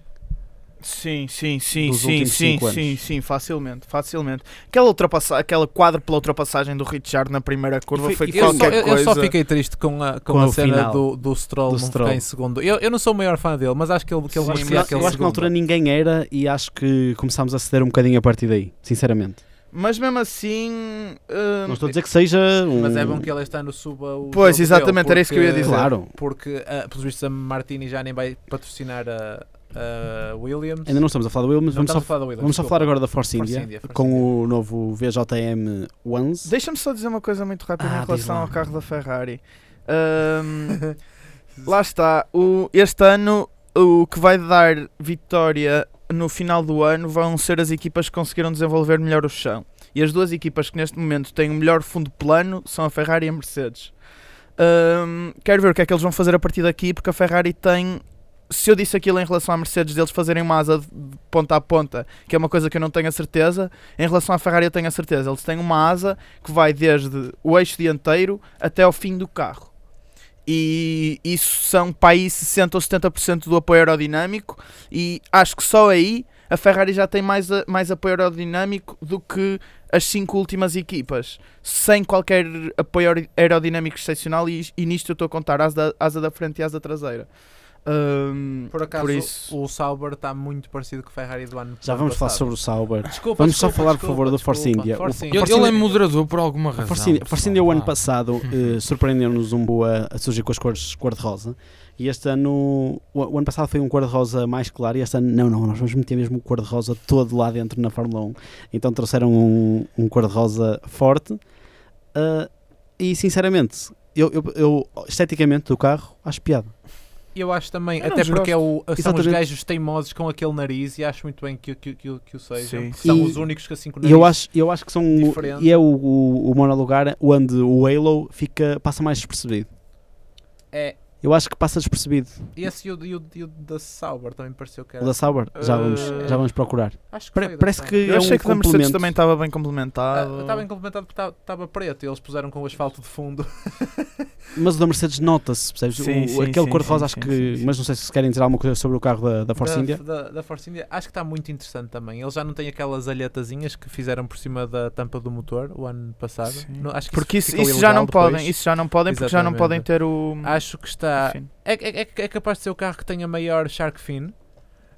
Sim, sim, sim, Dos sim, sim, cinco sim, anos. sim, facilmente, facilmente. Aquela, ultrapassa aquela quádrupla ultrapassagem do Richard na primeira curva foi, foi- Eu só, qualquer eu- eu coisa. só fiquei triste com a, com Com a cena final do, do Stroll do não Stroll. em segundo. Eu, eu não sou o maior fã dele, mas acho que ele, que ele Sim, merecia aquele eu acho que na altura ninguém era e acho que começámos a ceder um bocadinho a partir daí, sinceramente. Mas mesmo assim. hum, Não estou a dizer que seja um... Mas é bom que ele este ano suba o. Pois, exatamente, dele, era isso que eu ia porque- dizer. Claro, Porque, ah, pelos vistos, a Martini já nem vai patrocinar a, a Williams. ainda não estamos a falar do Williams, vamos só, falar da Williams. vamos só falar agora da Force Force India, India, Force com India. o novo VJM Ones. Deixa-me só dizer uma coisa muito rápida Ah, em relação ao carro da Ferrari. Hum, [laughs] lá está. O, este ano, o que vai dar vitória no final do ano vão ser as equipas que conseguiram desenvolver melhor o chão. E as duas equipas que neste momento têm o melhor fundo plano são a Ferrari e a Mercedes. Hum, quero ver o que é que eles vão fazer a partir daqui, porque a Ferrari tem. Se eu disse aquilo em relação à Mercedes deles fazerem uma asa de ponta a ponta, que é uma coisa que eu não tenho a certeza, em relação à Ferrari eu tenho a certeza. Eles têm uma asa que vai desde o eixo dianteiro até ao fim do carro. E isso são para aí 60 ou 70% do apoio aerodinâmico. E acho que só aí a Ferrari já tem mais, mais apoio aerodinâmico do que as cinco últimas equipas, sem qualquer apoio aer- aerodinâmico excepcional. E, e nisto eu estou a contar asa da, asa da frente e asa traseira. Hum, Por acaso, por isso, o Sauber está muito parecido com o Ferrari do ano Já do vamos falar passado. sobre o Sauber. Desculpa, Vamos só desculpa, falar, por desculpa, favor, do Force desculpa. India. Force India. Ele, é moderador por alguma razão. Force India, Force India o ano passado [laughs] eh, surpreendeu-nos um boa a surgir com as cores cor-de-rosa e este ano, o, o ano passado foi um cor-de-rosa mais claro e este ano, não, não, nós vamos meter mesmo o cor-de-rosa todo lá dentro na Fórmula 1. Então trouxeram um, um cor-de-rosa forte ah, e sinceramente, eu, eu, eu, esteticamente do carro, acho piada. Eu acho também, Eu até porque é o, são os Exatamente. gajos teimosos com aquele nariz e acho muito bem que, que, que, que o sejam. São E- os únicos que assim com o E eu nariz- acho, eu acho que são diferente. e é o, o, o onde o Halo fica, passa mais despercebido. É, Eu acho que passa despercebido. esse e o, e o, e o da Sauber também pareceu que O era. da Sauber, já Uh, vamos, já vamos procurar. Acho que Pare- o parece que eu é achei um que da Mercedes também estava bem complementado. Estava complementado porque estava preto e eles puseram com o asfalto de fundo. [laughs] Mas o da Mercedes nota-se, percebes? Sim, O- sim, aquele sim, cor-de-rosa, acho sim, que. sim, sim. Mas não sei se querem dizer alguma coisa sobre o carro da, da Force da, India. Da, da Force India. Acho que está muito interessante também. Eles já não têm aquelas alhetazinhas que fizeram por cima da tampa do motor o ano passado. Não, acho que Porque isso, ficou isso já não depois. podem, isso já não podem porque já não podem ter o. Acho que está. Enfim. É, é, é- é capaz de ser o carro que tem a maior shark fin.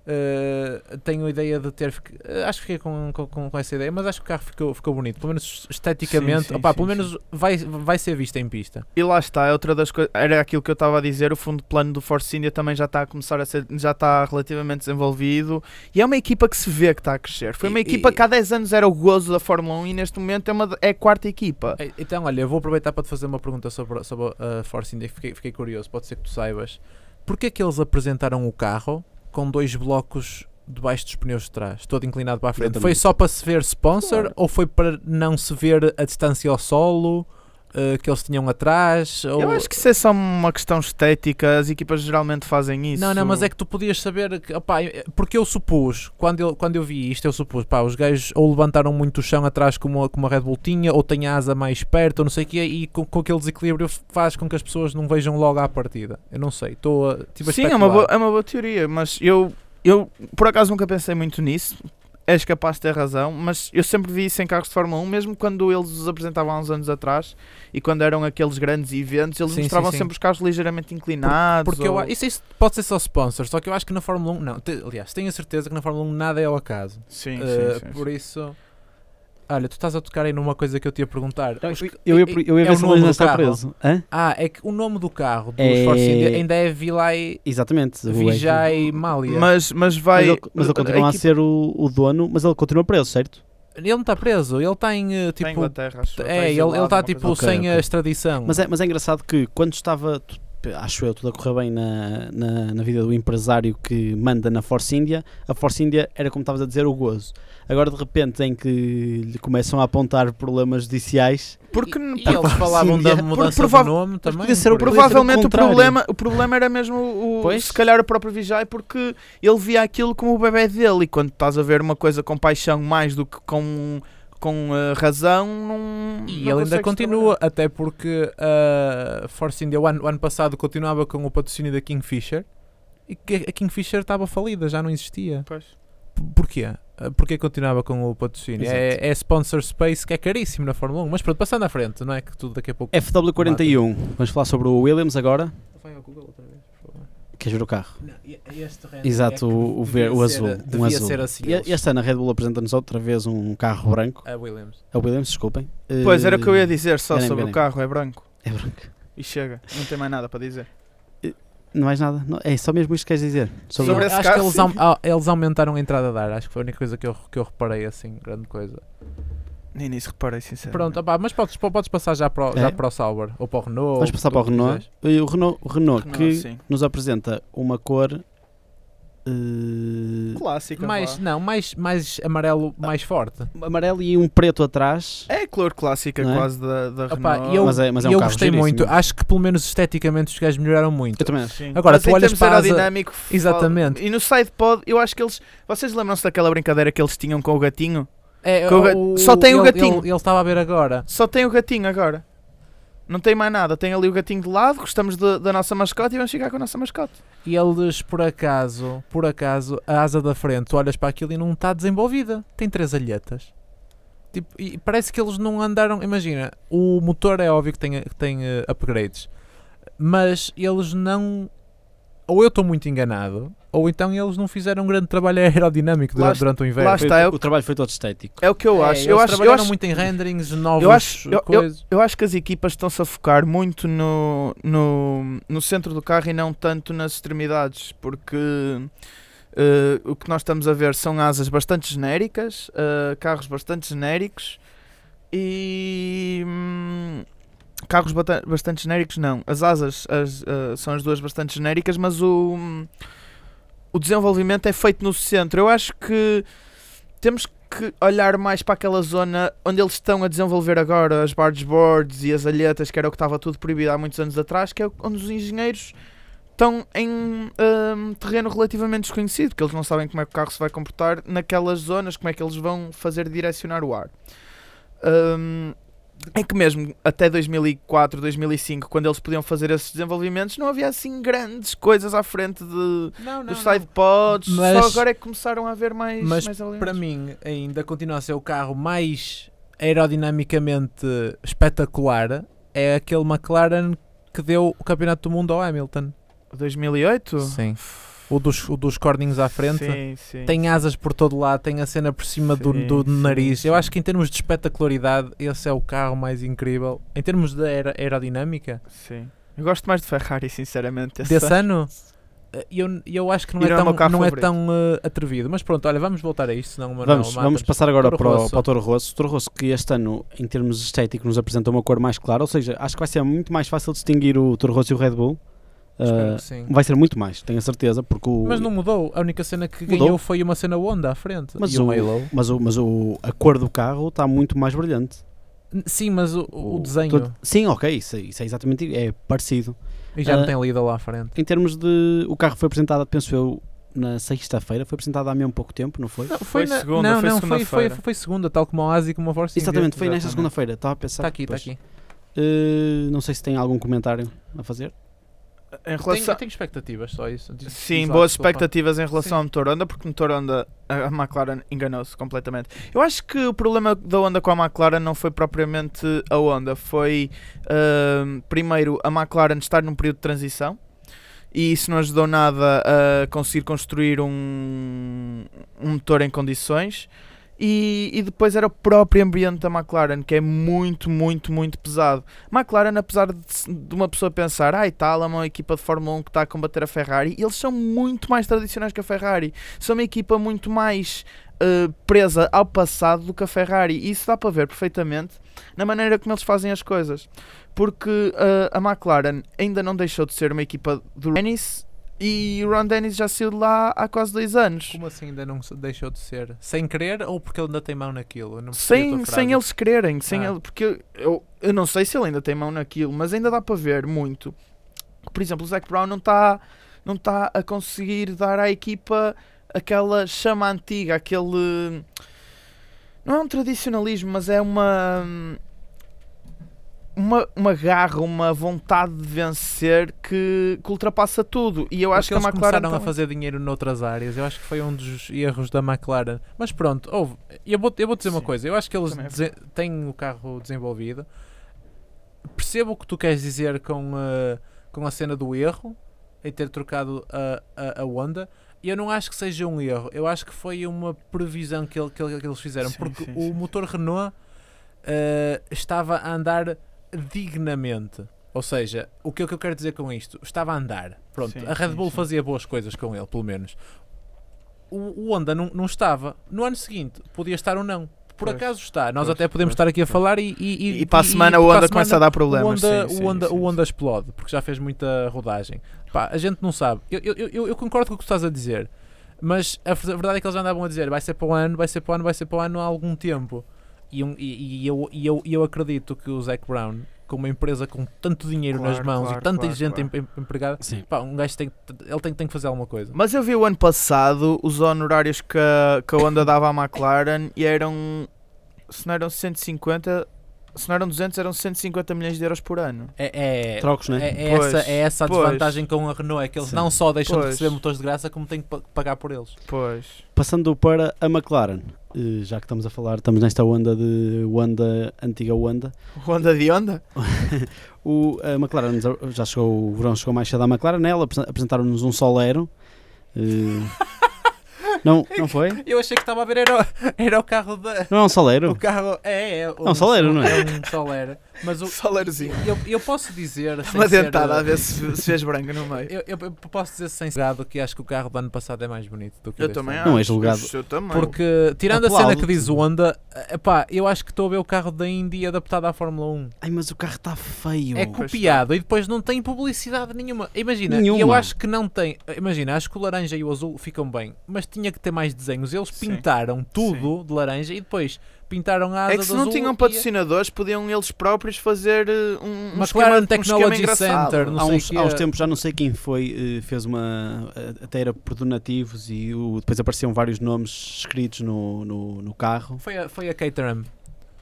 Uh, tenho a ideia de ter. uh, acho que fiquei com, com, com- essa ideia, mas acho que o carro ficou, ficou bonito. Pelo menos esteticamente, Sim, sim, opá, sim, pelo menos vai, vai ser visto em pista. E lá está, é outra das coisas. Era aquilo que eu estava a dizer. O fundo plano do Force India também já está a começar a ser. já está relativamente desenvolvido. E é uma equipa que se vê que está a crescer. Foi uma E- equipa e- que há 10 anos era o gozo da Fórmula 1 e neste momento é, uma, é a quarta equipa. Eh, Então, olha, eu vou aproveitar para te fazer uma pergunta sobre, sobre a Force India. Fiquei, fiquei curioso, pode ser que tu saibas. Porquê que eles apresentaram o carro com dois blocos debaixo dos pneus de trás, todo inclinado para a frente? Foi só para se ver sponsor Claro. ou foi para não se ver a distância ao solo eh, que eles tinham atrás? Ou... Eu acho que isso é só uma questão estética. As equipas geralmente fazem isso. Não, não, mas é que tu podias saber que, opá, eh, porque eu supus, quando eu, quando eu vi isto, eu supus, pá, os gajos ou levantaram muito o chão atrás como, a- como a Red Bull tinha, ou tem a asa mais perto, ou não sei o quê, e com, com aquele desequilíbrio faz com que as pessoas não vejam logo à partida. Eu não sei, estou a. Tipo, a Sim, é uma, boa, é uma boa teoria, mas eu, eu por acaso nunca pensei muito nisso. És capaz de ter razão, mas eu sempre vi isso em carros de Fórmula 1, mesmo quando eles os apresentavam há uns anos atrás e quando eram aqueles grandes eventos, eles Sim, mostravam sim, sim. sempre os carros ligeiramente inclinados. Porque eu, ou- a- isso, isso pode ser só sponsor, só que eu acho que na Fórmula 1, não, te- aliás, tenho a certeza que na Fórmula 1 nada é ao acaso. Sim, Eh, sim, por isso. Olha, tu estás a tocar aí numa coisa que eu te ia perguntar. Não, Os- Eu ia, é- eu ia é ver o se do ainda está carro. preso. Hã? Ah, é que o nome do carro dos É- Force India ainda é Vilay Exatamente. o Vijay Malia. Mas, mas Mas vai. ele, mas ele continua a, equipa- ser o, o dono, mas ele continua preso, certo? Ele não está preso, ele está em eh, Está em tipo. Inglaterra, acho. É, ele exilado, está tipo assim. sem Ok, a extradição. Mas é, mas é engraçado que quando estava, acho eu, tudo a correr bem na, na, na vida do empresário que manda na Force India, a Force India era como estavas a dizer, o gozo. Agora de repente em que lhe começam a apontar problemas judiciais, e, Porque, e por- eles falavam Sim, da é. mudança prova- do nome também. podia ser. Provavelmente o problema, o problema era mesmo o, Pois. se calhar o próprio Vijay porque ele via aquilo como o bebê dele e quando estás a ver uma coisa com paixão mais do que com, com eh, razão não, E não ele ainda continua, até porque a Force India o ano, o ano passado continuava com o patrocínio da Kingfisher e que a Kingfisher estava falida, já não existia. trabalhar. P- Porquê? Ah, Porquê continuava com o patrocínio? Exato. É, é sponsor space que é caríssimo na Fórmula 1, mas pronto, passando à frente, não é que tudo daqui a pouco. FW41, vamos falar sobre o Williams agora, Vai ao Google outra vez, por favor. queres ver o carro? Não, este render Exato, é que o, o, ver, o ser- azul. um devia azul. ser assim. E-. Este ano a Red Bull apresenta-nos outra vez um carro branco, A Williams. é o Williams, desculpem. Pois era o que eu ia Eh, dizer só Ganem, sobre ganem. o carro, é branco É branco. e chega, não tem mais nada para dizer. Não mais nada, não, é só mesmo isto que queres dizer. Sobre Sobre esse acho carro, que eles, sim. aum- ah, eles aumentaram a entrada de ar, acho que foi a única coisa que eu, que eu reparei assim, grande coisa. Nem nisso reparei, sinceramente. Pronto, opá, mas podes, podes passar já para, o, já É? para o Sauber ou para o Renault. Vamos passar para o Renault. o Renault, o Renault que sim. nos apresenta uma cor eh, Clássica. Mais, vá. não, mais, mais amarelo, mais forte. amarelo e um preto atrás. É a cor clássica Não é? quase da, da Opá, Renault. eu, Mas é- mas é um e eu carro gostei muito. Acho que pelo menos esteticamente os gajos melhoraram muito. Eu também acho. Sim. Agora, Mas tu em olhas para a asa- aerodinâmico, fal- Exatamente. E no sidepod, eu acho que eles. Vocês lembram-se daquela brincadeira que eles tinham com o gatinho? É, o ga- só tem o ele- gatinho. Ele, ele estava a ver agora. Só tem o gatinho agora. Não tem mais nada. Tem ali o gatinho de lado, gostamos de- da nossa mascote e vamos ficar com a nossa mascote. E eles, por acaso, por acaso, a asa da frente, tu olhas para aquilo e não está desenvolvida. Tem três alhetas. Tipo, e parece que eles não andaram. Imagina, o motor é óbvio que tem, que tem eh, upgrades, mas eles não. Ou eu estou muito enganado, ou então eles não fizeram um grande trabalho [laughs] aerodinâmico Lá durante, est- durante o inverno. lá está, é o- o trabalho foi todo estético. É o que eu É, acho. eles Eu acho, eu, trabalharam acho, muito em renderings, novos eu acho- eu- coisas. eu acho que as equipas estão-se a focar muito no, no, no centro do carro e não tanto nas extremidades, porque eh, o que nós estamos a ver são asas bastante genéricas, eh, carros bastante genéricos e. hum, carros bastante genéricos, não. As asas as, eh, são as duas bastante genéricas, mas o, hum, o desenvolvimento é feito no centro. Eu acho que temos que olhar mais para aquela zona onde eles estão a desenvolver agora as barge boards e as alhetas, que era o que estava tudo proibido há muitos anos atrás, que é onde os engenheiros estão em hum, terreno relativamente desconhecido, que eles não sabem como é que o carro se vai comportar naquelas zonas, como é que eles vão fazer direcionar o ar. Hum, é que mesmo até 2004, 2005, quando eles podiam fazer esses desenvolvimentos, não havia assim grandes coisas à frente de, Não, dos sidepods, Mas- só agora é que começaram a haver mais, Mas mais elementos. para mim ainda continua a ser o carro mais aerodinamicamente espetacular é aquele McLaren que deu o campeonato do mundo ao Hamilton. 2008? Sim. o dos, o dos corninhos à frente. Sim, sim. Tem asas por todo lado, tem a cena por cima do, Sim, do sim, nariz. Eu acho que em termos de espetacularidade, esse é o carro mais incrível. Em termos de aero- aerodinâmica, Sim. Eu gosto mais de Ferrari, sinceramente. esse desse ano. ano, eh, eu, eu acho que não é tão, não é tão eh, atrevido. Mas pronto, olha, vamos voltar a isto, senão Manuel Vamos, vamos passar agora Toro para o, para o Toro Rosso. O Toro Rosso que este ano, em termos estéticos, nos apresenta uma cor mais clara, ou seja, acho que vai ser muito mais fácil distinguir o Toro Rosso e o Red Bull. Uh, sim. vai ser muito mais, tenho a certeza, porque o, Mas não mudou. A única cena que Mudou. ganhou foi uma cena Honda à frente. mas e o, Halo. mas, o, mas o, a cor do carro está muito mais brilhante. Sim, mas o, o desenho. todo- sim, ok, isso, é- isso é exatamente é parecido. E já Ah, não tem lida lá à frente. Em termos de. O carro foi apresentado, penso eu, na sexta-feira, foi apresentado há mesmo pouco tempo, não foi? Não, Foi na- segunda, não, foi não, foi, foi, foi segunda, tal como a Asi como a Force. Exatamente, foi nesta segunda-feira, estava a pensar. Está aqui, está aqui. Uh, não sei se tem algum comentário a fazer. Em Tenho, relação... eu tenho expectativas, só isso. Diz- Sim, boas expectativas em relação Sim. ao motor Honda, porque o motor Honda, a McLaren enganou-se completamente. Eu acho que o problema da Honda com a McLaren não foi propriamente a Honda, foi ahm, primeiro a McLaren estar num período de transição e isso não ajudou nada a conseguir construir um, um motor em condições. E, e depois era o próprio ambiente da McLaren, que é muito, muito, muito pesado. McLaren, apesar de, de uma pessoa pensar, ai tal, é uma equipa de Fórmula 1 que está a combater a Ferrari, eles são muito mais tradicionais que a Ferrari. São uma equipa muito mais eh, presa ao passado do que a Ferrari. E isso dá para ver perfeitamente na maneira como eles fazem as coisas. Porque eh, a McLaren ainda não deixou de ser uma equipa do Dennis e o Ron Dennis já saiu de lá há quase dois anos. Como assim ainda não deixou de ser? Sem querer ou porque ele ainda tem mão naquilo? Sem, sem eles quererem, sem Ah. ele, porque eu- eu, eu não sei se ele ainda tem mão naquilo, mas ainda dá para ver muito. Por exemplo, o Zac Brown não está não tá a conseguir dar à equipa aquela chama antiga, aquele. Não é um tradicionalismo, mas é uma. Uma, uma garra, uma vontade de vencer que, que ultrapassa tudo. E eu acho Porque que a eles McLaren. começaram a fazer dinheiro noutras áreas. Eu acho que foi um dos erros da McLaren. Mas pronto, houve. Eu vou, eu vou dizer uma Sim. coisa. Eu acho que eles é têm o carro desenvolvido. Percebo o que tu queres dizer com, a- com a cena do erro em ter trocado a, a, a Honda. E eu não acho que seja um erro. Eu acho que foi uma previsão que, ele- que ele- que eles fizeram. Sim, porque sim, o sim. motor Renault eh, estava a andar dignamente. Ou seja, o que é que eu quero dizer com isto? Estava a andar. Pronto, Sim, a Red sim, Bull sim. fazia boas coisas com ele, pelo menos. O, o Honda não, não estava. No ano seguinte, podia estar ou não. Por Pois, acaso está. Nós pois, até podemos pois, estar aqui a pois. falar e. E, E, para a semana o para Honda a começa a dar problemas. o Honda, sim, sim, o Honda, sim, o. Honda explode, porque já fez muita rodagem. Pá, a gente não sabe. Eu, eu, eu, eu concordo com o que tu estás a dizer, mas a verdade é que eles andavam a dizer vai ser para o ano, vai ser para o ano, vai ser para o ano há algum tempo. E, um- e, e eu, e, eu, e eu acredito que o Zac Brown, com uma empresa com tanto dinheiro nas Claro, mãos claro, e tanta claro, gente claro. em- em- empregada, Sim. pá, um gajo tem, ele tem, tem que fazer alguma coisa. Mas eu vi o ano passado os honorários que a, que a Honda dava à McLaren e eram. Se não eram 150. Se não eram 200, eram 150 milhões de euros por ano. É, é, Trocos, né? é, é Pois, essa, é essa a pois. desvantagem com a Renault, é que eles Sim. não só deixam de Pois. receber motores de graça, como têm que pa- pagar por eles. Pois. Passando para a McLaren, já que estamos a falar, estamos nesta onda de Honda, antiga Honda. Honda de Honda? [laughs] O, a McLaren já chegou, o verão chegou mais cedo à McLaren, né? Ela apresen- apresentaram-nos um Solero. eh, não, não foi? Eu achei que estava a ver, era, o- era o carro da. Não é um Solero? O carro é, é, um Solero, não é? É um Solero. Mas o, Solerozinho. eu, eu posso dizer. sem Uma ser, dentada a eh, ver se, se fez branca no meio. Eu, eu- eu posso dizer sem segredo que acho que o carro do ano passado é mais bonito do que o Eu também ano. acho. Não é julgado. Eu também. Porque, tirando a cena que diz o Honda, epá, eu acho que estou a ver o carro da Indy adaptado à Fórmula 1. Ai, mas o carro está feio. É copiado e depois não tem publicidade nenhuma. Imagina, Nenhuma. eu acho que não tem. Imagina, acho que o laranja e o azul ficam bem, mas tinha que ter mais desenhos. Eles Sim. pintaram tudo de laranja e depois pintaram a asa É que se não azul tinham e- patrocinadores, podiam eles próprios fazer eh, um, um McLaren esquema, um Technology engraçado. Center, não há sei uns, que há uns é- tempos, já não sei quem foi, eh, fez uma. eh, Até era por donativos e o- depois apareciam vários nomes escritos no, no, no carro. Foi a, foi a Caterham.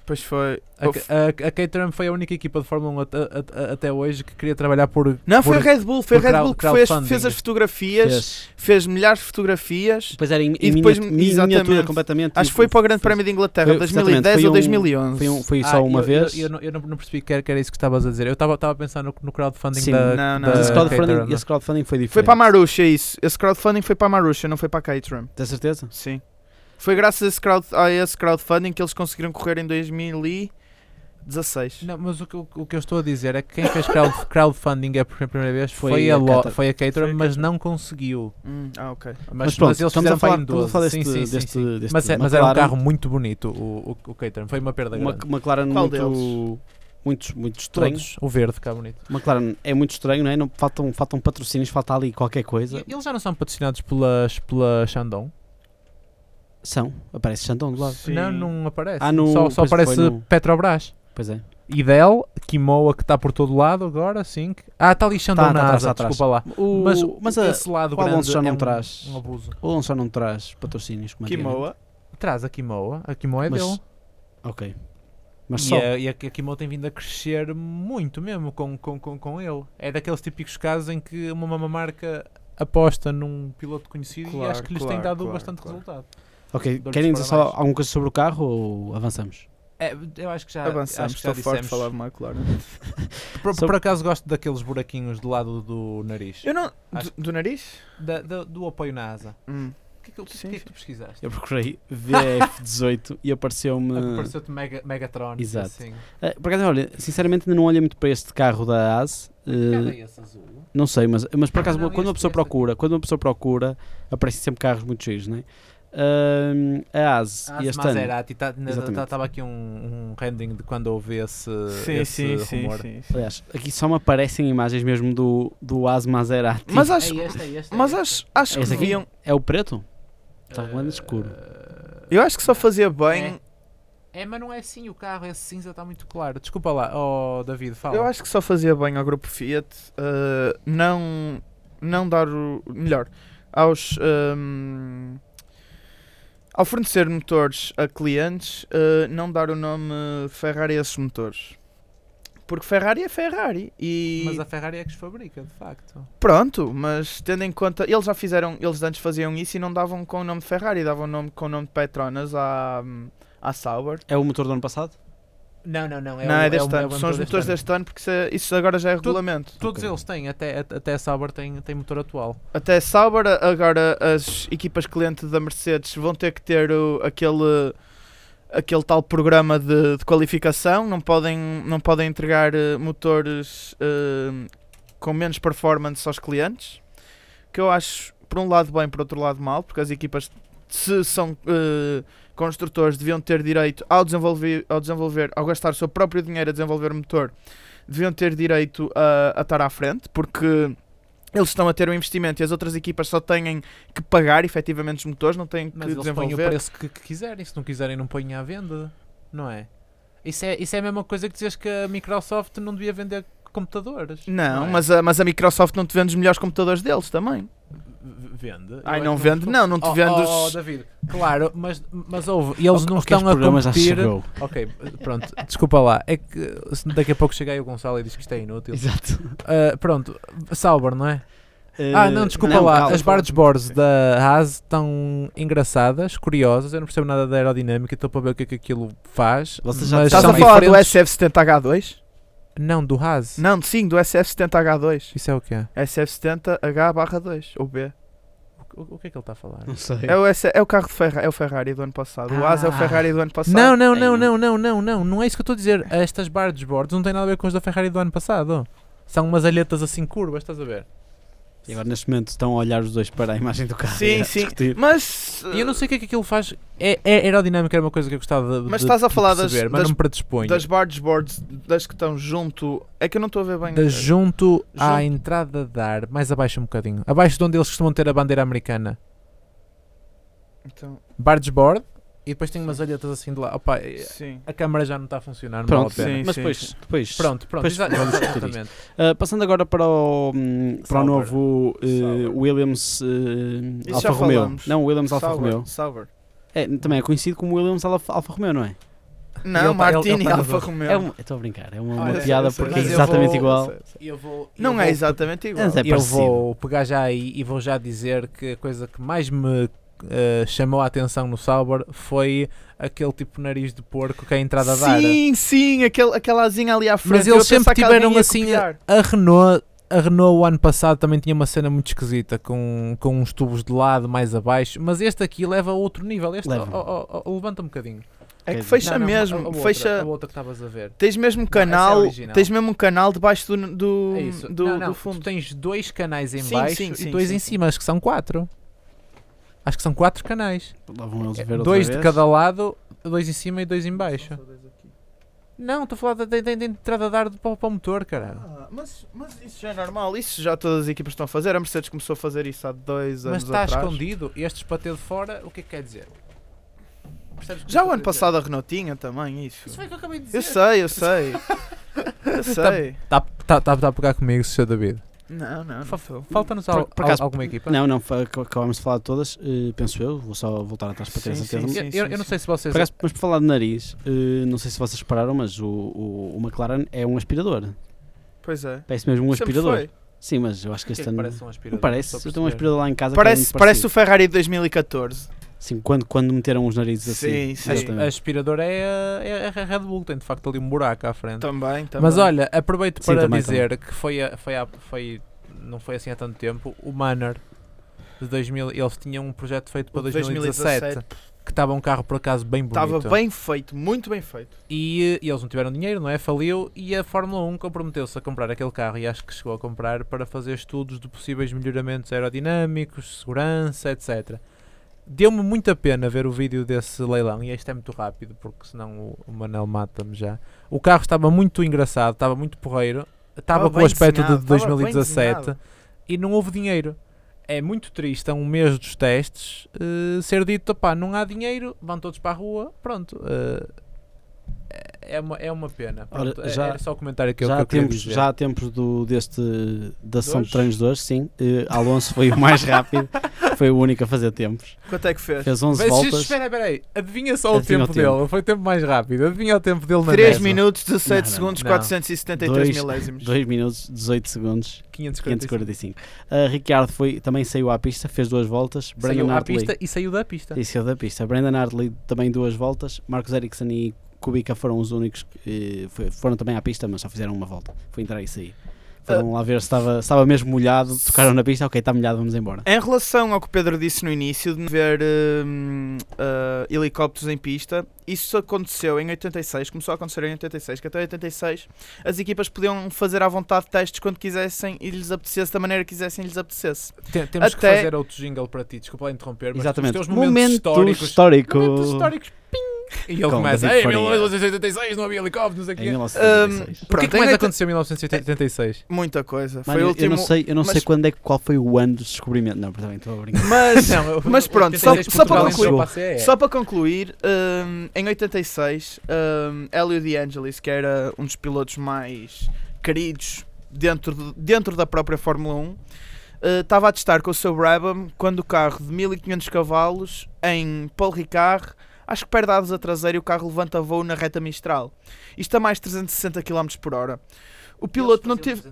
Pois foi. A, a, a Caterham foi a única equipa de Fórmula 1 até, a- a- até hoje que queria trabalhar por. Não, foi a por- Red Bull, foi a por Red Bull que fez, fez as fotografias, fez, Fez. milhares de fotografias. Depois era em, E em depois, miniatura, miniatura completamente. Acho que foi para o Grande Prémio de Inglaterra, foi- 2010 exatamente, ou um- 2011. Foi, um- foi Ah, só uma eu, vez. Eu, eu não, eu não- não percebi que era, que era isso que estavas a dizer. Eu estava a pensar no, no crowdfunding Sim, da. não, não. da esse crowdfunding, Caterham. esse crowdfunding foi diferente. Foi para a Marusha, isso. Esse crowdfunding foi para a Marusha, não foi para a Caterham. Tens certeza? Sim. Foi graças a esse, crowd, a esse crowdfunding que eles conseguiram correr em 2016. Não, mas o que, eu- o que eu estou a dizer é que quem fez crowd, [laughs] crowdfunding a pr- primeira vez foi, Foi a, a Lo- foi a Caterham, Foi a mas não conseguiu. Hum, ah, ok. Mas, Mas pronto, mas eles estamos a falar, em estamos a 12. falar Sim, deste, sim, sim, deste, sim. deste Mas, é- mas era um carro muito bonito, o, o, o Caterham. Foi uma perda Uma, grande. uma McLaren Qual muito, deles? muito, muito estranho. Todos. O verde fica bonito. McLaren é muito estranho, não é? Não, faltam, faltam patrocínios, falta ali qualquer coisa. E Eles já não são patrocinados pelas, pela Shandong? São, aparece Xandão do lado. Sim. Não, não aparece. Ah, no- só só pois aparece foi no- Petrobras. Pois é. Idel, Kimoa que está por todo lado agora, sim. Ah, está ali Shandong Tá, na tá atrás, asa, tá atrás. desculpa lá. O, Mas, mas a, esse lado o Alonso já não é um, traz. um abuso. o Alonso já não traz patrocínios como antigamente. Kimoa. Traz a Kimoa. A Kimoa é Mas- dele. Ok. Mas E só. a, e a, a Kimoa tem vindo a crescer muito mesmo com, com, com, com ele. É daqueles típicos casos em que uma, uma marca aposta num piloto conhecido e Claro, acho que lhes tem claro, dado claro, bastante claro. resultado. Ok, querem dizer só parabéns. alguma coisa sobre o carro ou avançamos? É, eu acho que já, Avançamos, acho que já estou forte dissemos. falar de McLaren. [laughs] Por, Sobre- por acaso gosto daqueles buraquinhos do lado do nariz. Eu não. Acho- Do, do nariz? Da- da- do apoio na asa. Hum. O que é que, o que, Sim, que é tu pesquisaste? Eu procurei VF18 [laughs] e apareceu-me. Pareceu-te Mega, Megatron. Exato. Assim. Eh, por acaso, olha, sinceramente ainda não olhei muito para este carro da AS. eh, Cadê esse azul? não sei, mas, mas por acaso, Não, quando uma este- pessoa este procura, quando uma pessoa procura, aparecem sempre carros muito cheios, não é? A AS, Ah, este ano. Maserati, estava aqui um, um rendering de quando houve esse, Sim, esse sim, rumor. sim, sim. Aliás, aqui só me aparecem imagens mesmo do, do AS Maserati. Mas acho, É este, é este, é mas este. acho, acho que deviam. É o preto? Está Eh, grande escuro. Eu acho que só fazia bem. É, mas não é assim o carro, esse cinza está muito claro. Desculpa lá, oh David, fala. Eu acho que só fazia bem ao grupo Fiat uh, não, não dar o. Melhor, aos. um, ao fornecer motores a clientes, uh, não dar o nome Ferrari a esses motores. Porque Ferrari é Ferrari. E Mas a Ferrari é que os fabrica, de facto. pronto, mas tendo em conta. Eles já fizeram. Eles antes faziam isso e não davam com o nome de Ferrari, davam o nome com o nome de Petronas à, à Sauber. É o motor do ano passado? Não, não, não. É não, o- é deste o- ano. São os motor motores deste ano, porque isso, é- isso agora já é Tu- regulamento. Todos eles têm, até, até a Sauber tem, tem motor atual. Até Sauber, agora as equipas clientes da Mercedes vão ter que ter o- aquele, aquele tal programa de, de qualificação, não podem, não podem entregar eh, motores eh, com menos performance aos clientes, que eu acho por um lado bem, por outro lado mal, porque as equipas se são eh, construtores deviam ter direito ao desenvolver, ao desenvolver, ao gastar o seu próprio dinheiro a desenvolver o motor, deviam ter direito a, a estar à frente, porque eles estão a ter um investimento e as outras equipas só têm que pagar efetivamente os motores, não têm que Mas eles põem o desenvolver. preço que, que quiserem. Se não quiserem, não põem à venda. Não é? Isso é, isso é a mesma coisa que dizes que a Microsoft não devia vender computadores. Não, é? mas, a, mas a Microsoft não te vende os melhores computadores deles também. Vende. Ai, Eu não vende, não, não te Oh, vende oh, os- oh, David, claro, mas, mas houve, e eles não Ok, este estão a competir. Ok, pronto, desculpa lá. É que se daqui a pouco chega aí o Gonçalo e diz que isto é inútil. Exato. Ah, pronto, Sauber, não é? Ah, não, desculpa não, lá. calma. As barge boards da Haas estão engraçadas, curiosas. Eu não percebo nada da aerodinâmica, estou para ver o que é que aquilo faz. Vocês já mas Estás a falar do diferentes- SF70H2? Não, do Haas. Não, sim, do SF70H2. Isso é o quê? SF70H/2 ou B. O, o que é que ele está a falar? Não sei. É o, S- é o carro de Ferrari, é o Ferrari do ano passado. O AS é o Ah. Ferrari do ano passado. Não, não, não, Ei. não, não, não, não. Não é isso que eu estou a dizer. Estas barge boards não têm nada a ver com os da Ferrari do ano passado. São umas alhetas assim curvas, estás a ver? E agora neste momento estão a olhar os dois para a imagem do carro. Sim, sim. discutir. Mas. E eu não sei o que é que aquilo faz. É, é aerodinâmica, era uma coisa que eu gostava de, Mas de- estás a de falar das- perceber, mas das- não me predisponho. Das barge boards, das que estão junto. É que eu não estou a ver bem. Da junto à Junto. entrada de ar, mais abaixo um bocadinho. Abaixo de onde eles costumam ter a bandeira americana. Então, Barge board. E depois tem umas alhetas assim de lá. Opa, sim. a câmara já não está a funcionar, não Pronto, vale a pena. sim. mas depois, depois Pronto, pronto. Depois exa- vamos discutir exatamente. Uh, passando agora para o, hum, para o novo uh. Williams uh, Alfa Romeo. Não, Williams Alfa Romeo. Sauber. É, também é conhecido como Williams Alfa, Alfa Romeo, não é? Não, Ele tá- ele- Martini ele tá Alfa. Romeo. É estou a brincar, é uma, Ah, uma piada sei, porque é exatamente vou- igual. Eu vou, Não eu é vou- exatamente igual. É eu vou pegar já aí e vou já dizer que a coisa que mais me eh, chamou a atenção no Sauber foi aquele tipo de nariz de porco que é a entrada da Ara. Sim, sim, aquele, aquela asinha ali à frente. Mas eu eles sempre tiveram assim. copiar. A Renault, a Renault o ano passado também tinha uma cena muito esquisita com, com uns tubos de lado mais abaixo, mas este aqui leva a outro nível. Este, Leva. oh, oh, oh, levanta um bocadinho. É que Não, fecha Não, não, mesmo. a, a outra, fecha. a outra que estavas a ver. Tens mesmo é canal, original. tens mesmo um canal debaixo do, do, É isso. do, não, não, do Tu fundo. tens dois canais em Sim, baixo sim, e sim, dois sim, em sim. cima. Acho que são quatro. Acho que são quatro canais. Lá vão eles ver outra dois de vez. cada lado, dois em cima e dois em baixo. Não, estou a falar da, da, da- da entrada de ar para, o- para o motor, caralho. Ah, mas, mas isso já é normal, isso já todas as equipas estão a fazer. A Mercedes começou a fazer isso há dois Mas anos está atrás. escondido, estes para ter de fora, o que é que quer dizer? Percebes que Já eu o ano estou a dizer? passado a Renault tinha também isso. Isso foi o que eu acabei de dizer. Eu sei, eu sei. [laughs] eu sei. Está tá, tá, tá a pegar comigo, Sr. David. Não, não, não. Falta-nos Por- al- al- alguma equipa? Não, não, acabámos de falar de todas, eh, penso eu, vou só voltar atrás para ter a Sim, certeza. sim, Eu, sim. eu- eu não sei se vocês. Por acaso, mas por falar de nariz, eh, não sei se vocês repararam, mas o, o, o McLaren é um aspirador. Pois é. Parece mesmo um Sempre aspirador. foi. Sim, mas eu acho que é este ano. parece um aspirador? Não parece, eu tenho um aspirador lá em casa Parece, que é muito parece o. Ferrari de 2014. Sim, quando, quando meteram os narizes assim. Sim, sim. A aspirador é a, é a Red Bull, tem de facto ali um buraco à frente. Também, também. Mas olha, aproveito Sim, para também, dizer que foi, a- foi, a- foi, não foi assim há tanto tempo, o Manor de 2000, eles tinham um projeto feito para O de 2017, 2017. que estava um carro por acaso bem bonito. Estava bem feito, muito bem feito. E, e eles não tiveram dinheiro, não é? Faliu e a Fórmula 1 comprometeu-se a comprar aquele carro e acho que chegou a comprar para fazer estudos de possíveis melhoramentos aerodinâmicos, segurança, etc. Deu-me muita pena ver o vídeo desse leilão e este é muito rápido porque senão o, o Manel mata-me já. O carro estava muito engraçado, estava muito porreiro, estava com o aspecto de estava bem 2017 desenhado. e não houve dinheiro. É muito triste, a um mês dos testes, eh, ser dito, pá, não há dinheiro, vão todos para a rua, pronto. eh, é, uma, é uma pena. Ora, Pronto, é- já- era só o comentário que eu, já, que há eu queria tempos, dizer. já há tempos do, deste, da sessão de treinos de hoje, sim. Eh, Alonso foi o mais rápido, foi o único a fazer tempos. Quanto é que fez? Fez 11 Mas, voltas. Espera, espera aí, adivinha só Adivinha o o tempo tempo. dele, foi o tempo mais rápido, adivinha o tempo dele na 3 mesa. minutos, 17 Não, não, segundos, não. 473 Dois- milésimos. 2 minutos, 18 segundos, 545. 545. Uh, Ricciardo foi, também saiu à pista, fez duas voltas. Saiu Brandon à Hartley pista e saiu da pista. e saiu da pista. Brandon Hartley também duas voltas. Marcos Ericsson e Kubica foram os únicos que eh, foi- foram também à pista, mas só fizeram uma volta. Foi entrar e sair. Foram lá ver se estava, se estava mesmo molhado, tocaram na pista, ok, está molhado, vamos embora. Em relação ao que o Pedro disse no início, de ver ah, helicópteros em pista, isso aconteceu em 86, começou a acontecer em 86, que até 86 as equipas podiam fazer à vontade testes quando quisessem e lhes apetecesse, da maneira que quisessem e lhes apetecesse. Tem- temos que Até- fazer outro jingle para ti, desculpa lá interromper, mas Exatamente. os teus momentos Momento históricos. histórico. Momentos históricos! E ele Com começa, ei, Faria. 1986 não havia helicópteros, não sei o Em quê. 1986. O que é Pronto, que mais 80 aconteceu em 1986? Muita coisa. Foi Mano, o eu- último. eu não sei, eu não mas- sei quando é, que- qual foi o ano do descobrimento. Não, também estou a brincar. Mas, [laughs] Não, eu- mas pronto, só- 86 só para Portugal concluir. entrou para a CE. Só para concluir, hum, em 86, um, Hélio De Angelis, que era um dos pilotos mais queridos dentro, de- dentro da própria Fórmula 1, uh, estava a testar com o seu Brabham quando o carro de 1500 cavalos em Paul Ricard, acho que perde a traseira e o carro levanta voo na reta Mistral. Isto a mais de 360 km por hora. O piloto não teve.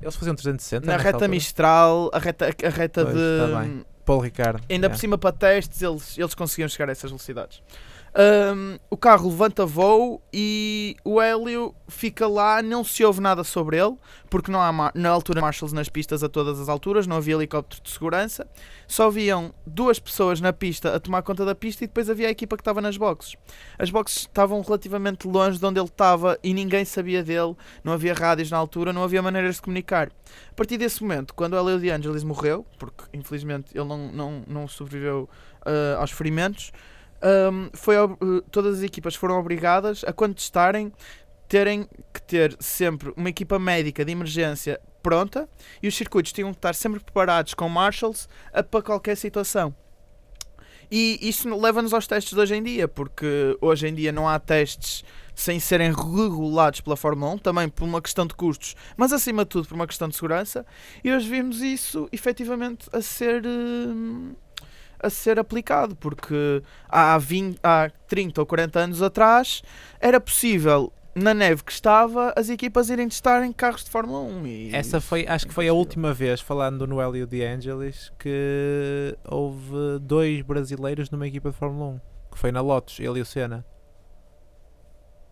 Eles faziam 360 Na reta altura? Mistral, a reta, a reta Pois, de. tá. Paulo Ricardo. Ainda yeah. por cima para testes eles, eles conseguiam chegar a essas velocidades. Ahm, o carro levanta voo e o Hélio fica lá, não se ouve nada sobre ele, porque não há na altura marshals nas pistas a todas as alturas, não havia helicóptero de segurança, só haviam duas pessoas na pista a tomar conta da pista e depois havia a equipa que estava nas boxes. As boxes estavam relativamente longe de onde ele estava e ninguém sabia dele, não havia rádios na altura, não havia maneiras de comunicar. A partir desse momento, quando o Hélio de Angelis morreu, porque infelizmente ele não, não, não sobreviveu ah, aos ferimentos, ahm, foi, eh, todas as equipas foram obrigadas a quando testarem terem que ter sempre uma equipa médica de emergência pronta e os circuitos tinham que estar sempre preparados com marshals para qualquer situação. E isso leva-nos aos testes de hoje em dia, porque hoje em dia não há testes sem serem regulados pela Fórmula 1, também por uma questão de custos, mas acima de tudo por uma questão de segurança. E hoje vimos isso efetivamente a ser. hum, a ser aplicado, porque há, 20, há 30 ou 40 anos atrás era possível, na neve que estava, as equipas irem testar em carros de Fórmula 1. E Essa foi, acho que foi a última vez, falando no Hélio De Angelis, que houve dois brasileiros numa equipa de Fórmula 1. Que foi na Lotus, ele e o Senna.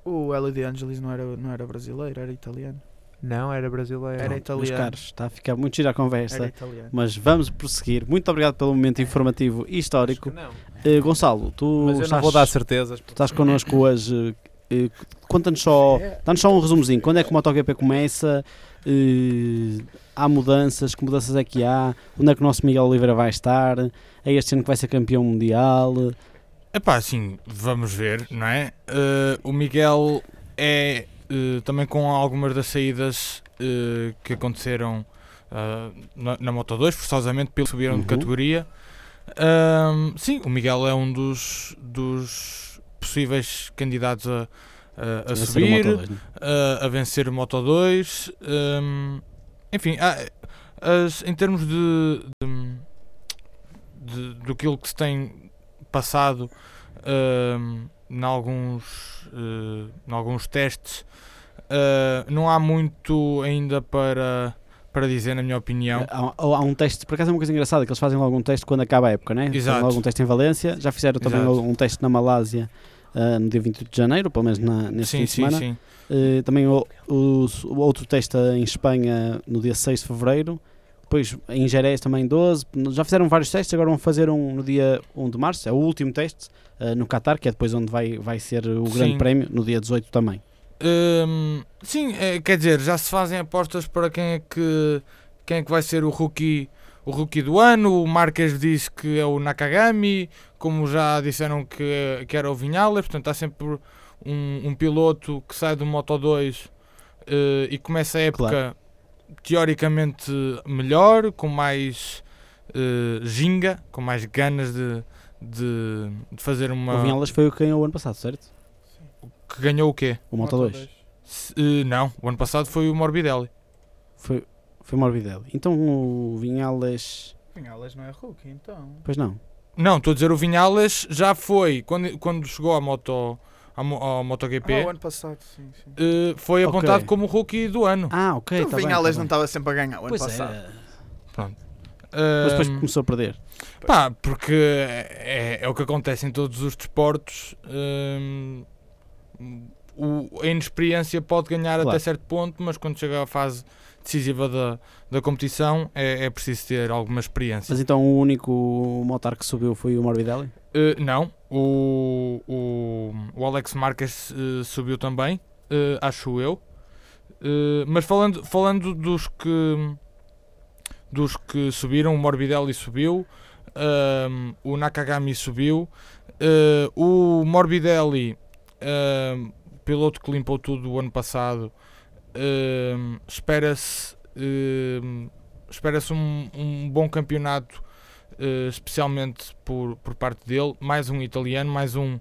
O Hélio De Angelis não era, não era brasileiro, era italiano. Não, era brasileiro. Era Pronto, meus italiano. caros, está a ficar muito gira a conversa. Era italiano. Mas vamos prosseguir. Muito obrigado pelo momento informativo e histórico. Acho que não. Eh, Gonçalo, tu Mas eu estás, não vou dar certezas. tu estás connosco [laughs] hoje. eh, Conta-nos só, dá-nos só um resumozinho. Quando é que o MotoGP começa? Eh, há mudanças? Que mudanças é que há? Onde é que o nosso Miguel Oliveira vai estar? É este ano que vai ser campeão mundial? Epá, assim, vamos ver, não é? O Miguel é eh, também com algumas das saídas eh, que aconteceram ah, na, na Moto 2, forçosamente pelo subiram Uhum. de categoria. Sim, o Miguel é um dos, dos possíveis candidatos a, a- a subir, Moto2, né? a, a vencer o Moto 2. hum, enfim, há- as- em termos de, de, de- do que se tem passado hum, em alguns, eh, em alguns testes, eh, não há muito ainda para, para dizer, na minha opinião. Há, há um teste, por acaso é uma coisa engraçada, que eles fazem logo um teste quando acaba a época, né? Fazem Exato. logo um teste em Valência, já fizeram também Exato. um teste na Malásia ah, no dia 28 de janeiro, pelo menos na, neste fim sim, de sim, semana. sim. Uh, também o, o- o outro teste em Espanha no dia 6 de Fevereiro. Depois em Jerez também 12. Já fizeram vários testes, agora vão fazer um no dia 1 de Março. É o último teste uh, no Qatar, que é depois onde vai, vai ser o Grande Sim. Prémio, no dia 18 também. Hum, sim, é, quer dizer, já se fazem apostas para quem é que, quem é que vai ser o rookie, o rookie do ano. O Marques diz que é o Nakagami, como já disseram que, que era o Vinhales. Portanto, há sempre um, um piloto que sai do Moto 2 eh, e começa a época Claro. Teoricamente melhor, com mais eh, ginga, com mais ganas de, de, de fazer uma. O Vinhalas foi o que ganhou o ano passado, certo? Que ganhou o quê? O Moto 2. Se- eh, não, o ano passado foi o Morbidelli. Foi, foi o Morbidelli. Então o Vinhalas. Vinhales não é rookie, então. Pois não. Não, estou a dizer o Vinhales já foi quando, quando chegou à Moto, Mo- ao MotoGP, Ah, o ano passado, sim, sim. eh, foi Ok. apontado como rookie do ano. Ah, ok. Então, tá Vinhales tá não estava sempre a ganhar o ano Pois passado. é. Eh, Mas depois começou a perder. pá, porque é, é o que acontece em todos os desportos. hum, o- a inexperiência pode ganhar Claro. até certo ponto, mas quando chega à fase decisiva da, da competição é, é preciso ter alguma experiência. Mas então o único motor que subiu foi o Morbidelli? Uh, não, o, o, o Alex Marques uh, subiu também, uh, acho eu. Uh, mas falando, falando dos que dos que subiram, o Morbidelli subiu, o Nakagami subiu, o Morbidelli, piloto que limpou tudo o ano passado, espera-se espera-se um, um bom campeonato eh, especialmente por, por parte dele, mais um italiano, mais um,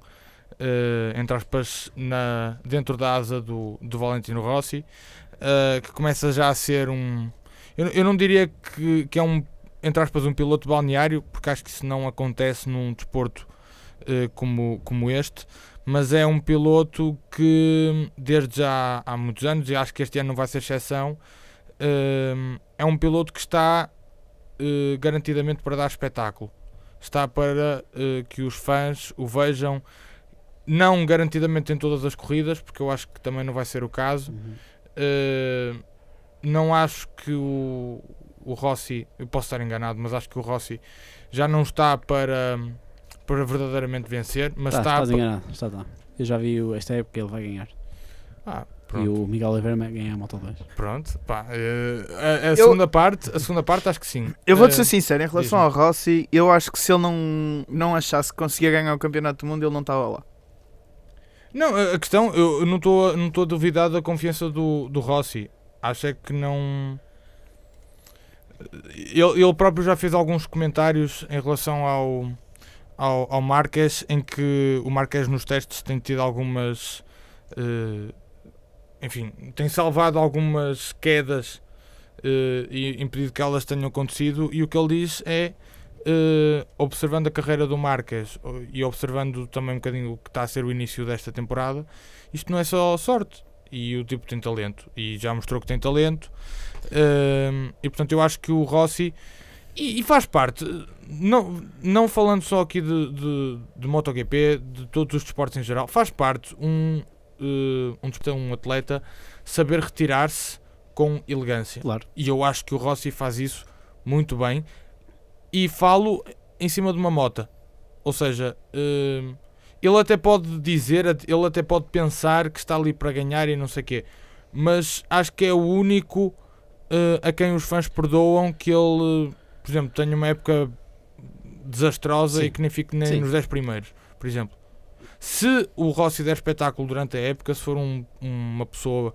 eh, entre aspas, na, dentro da asa do, do Valentino Rossi, eh, que começa já a ser um. Eu, eu não diria que, que é um, entre aspas, um piloto balneário, porque acho que isso não acontece num desporto como, como este, mas é um piloto que, desde já há muitos anos, e acho que este ano não vai ser exceção, é um piloto que está eh, garantidamente para dar espetáculo. Está para eh, que os fãs o vejam, não garantidamente em todas as corridas, porque eu acho que também não vai ser o caso. Eh, não acho que o, o Rossi, eu posso estar enganado, mas acho que o Rossi já não está para, para verdadeiramente vencer, mas Tá, está estás para. enganado. Está, tá. Eu já vi esta época ele vai ganhar. Ah, E pronto, o Miguel Oliveira vai ganhar a Moto 2. pronto. Pá, eh, a, a segunda parte, a segunda parte acho que sim. Eu vou-te Eh, ser sincero, em relação ao Rossi, eu acho que se ele não, não achasse que conseguia ganhar o Campeonato do Mundo, ele não estava lá. Não, a questão, eu eu não estou não estou a duvidar da confiança do, do Rossi. Acho é que não. Ele, ele próprio já fez alguns comentários em relação ao, ao, ao Marques, em que o Marques nos testes tem tido algumas. eh, enfim, tem salvado algumas quedas eh, e impedido que elas tenham acontecido. E o que ele diz é eh, observando a carreira do Marques e observando também um bocadinho o que está a ser o início desta temporada, isto não é só sorte. E o tipo tem talento. E já mostrou que tem talento. Ehm, e portanto eu acho que o Rossi. E, e faz parte, não, não falando só aqui de, de, de MotoGP, de todos os desportos em geral, faz parte um, um, desportista, um atleta saber retirar-se com elegância. Claro. E eu acho que o Rossi faz isso muito bem. E falo em cima de uma mota. Ou seja, hum, ele até pode dizer, ele até pode pensar que está ali para ganhar e não sei o quê. Mas acho que é o único eh, a quem os fãs perdoam que ele, por exemplo, tenha uma época desastrosa Sim. e que nem fique nem Sim. nos 10 primeiros, por exemplo. Se o Rossi der espetáculo durante a época, se for um- uma pessoa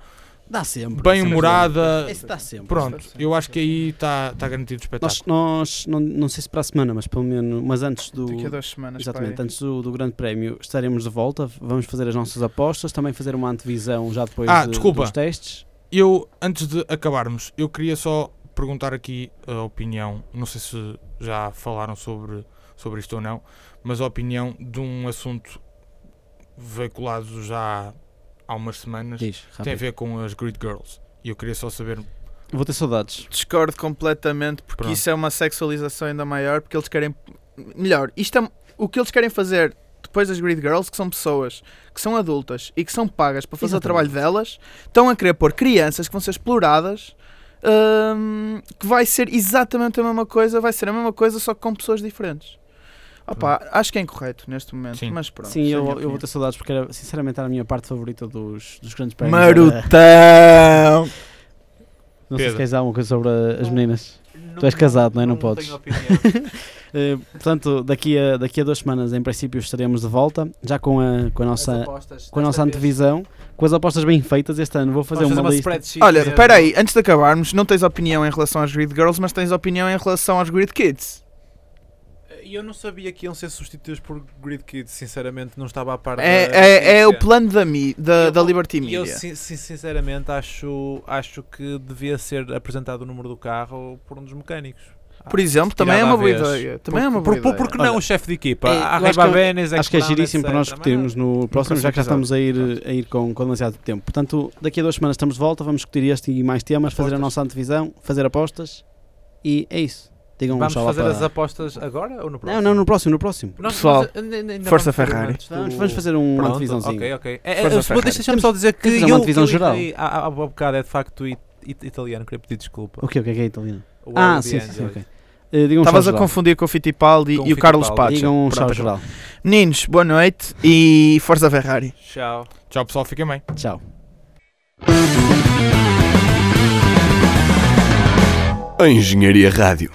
Dá sempre. bem sempre. humorada, Esse dá sempre. Pronto, eu acho que aí está tá garantido o espetáculo. Nós, nós não, não sei se para a semana, mas pelo menos, mas antes do. Daqui a duas semanas. Exatamente, pai. antes do, do Grande Prémio estaremos de volta, vamos fazer as nossas apostas, também fazer uma antevisão já depois Ah, de- desculpa. dos testes. Eu, antes de acabarmos, eu queria só perguntar aqui a opinião, não sei se já falaram sobre, sobre isto ou não, mas a opinião de um assunto veiculado já há umas semanas, Diz, tem a ver com as Grid Girls. E eu queria só saber. Vou ter saudades. Discordo completamente porque Pronto. isso é uma sexualização ainda maior porque eles querem melhor, isto é o que eles querem fazer depois das Grid Girls, que são pessoas que são adultas e que são pagas para fazer o trabalho Exatamente. delas, estão a querer pôr crianças que vão ser exploradas, hum, que vai ser exatamente a mesma coisa, vai ser a mesma coisa, só que com pessoas diferentes. Opa, acho que é incorreto neste momento, Sim. mas pronto. Sim, é eu, eu vou ter saudades porque era, sinceramente era a minha parte favorita dos, dos grandes prémios. Marutão! Era- Não sei se Pedro. queres dar alguma coisa sobre as meninas. Tu és casado, não é? Não podes. tenho opinião. [laughs] Eh, portanto, daqui a, daqui a duas semanas, em princípio, estaremos de volta, já com a, com a nossa, com a nossa antevisão, com as apostas bem feitas este ano. Vou fazer uma, uma lista. Olha, espera aí, antes de acabarmos, não tens opinião em relação às Grid Girls, mas tens opinião em relação aos Grid Kids. E eu não sabia que iam ser substituídos por Grid Kids, sinceramente, não estava a par da É, é, é o plano da, mi, da, Eu- da Liberty eu, Media. sin- sinceramente, acho, acho que devia ser apresentado o número do carro por um dos mecânicos. Por exemplo, também é uma boa ideia. Também é Por- uma boa por, ideia. Porque não Olha, o chefe de equipa? é, eu acho que é- Benes, Acho que é Brown, giríssimo para nós discutirmos no próximo, já que já estamos a ir, a ir com, com demasiado tempo. Portanto, daqui a duas semanas estamos de volta, vamos discutir este e mais temas, fazer a Apostas. nossa antevisão, fazer apostas e é isso. Digam um Vamos lá fazer para- as apostas agora ou no próximo? Não, não, no próximo, no próximo. Nós- Pessoal, nós Força Ferrari. do- Vamos, vamos fazer um Pronto, antevisãozinho. Ok, ok. É, é. Deixa-me só dizer que eu, uma que eu geral. há, bocado é de facto it- it- italiano, queria pedir desculpa. O quê? O que é que é italiano? O Ah, sim, sim, sim, ok. Um Estavas a confundir com o Fittipaldi Com e o o Carlos. Pacha. Digam um tchau geral. Meninos, boa noite e força Ferrari. Tchau. Tchau pessoal, fiquem bem. Tchau. A Engenharia Rádio.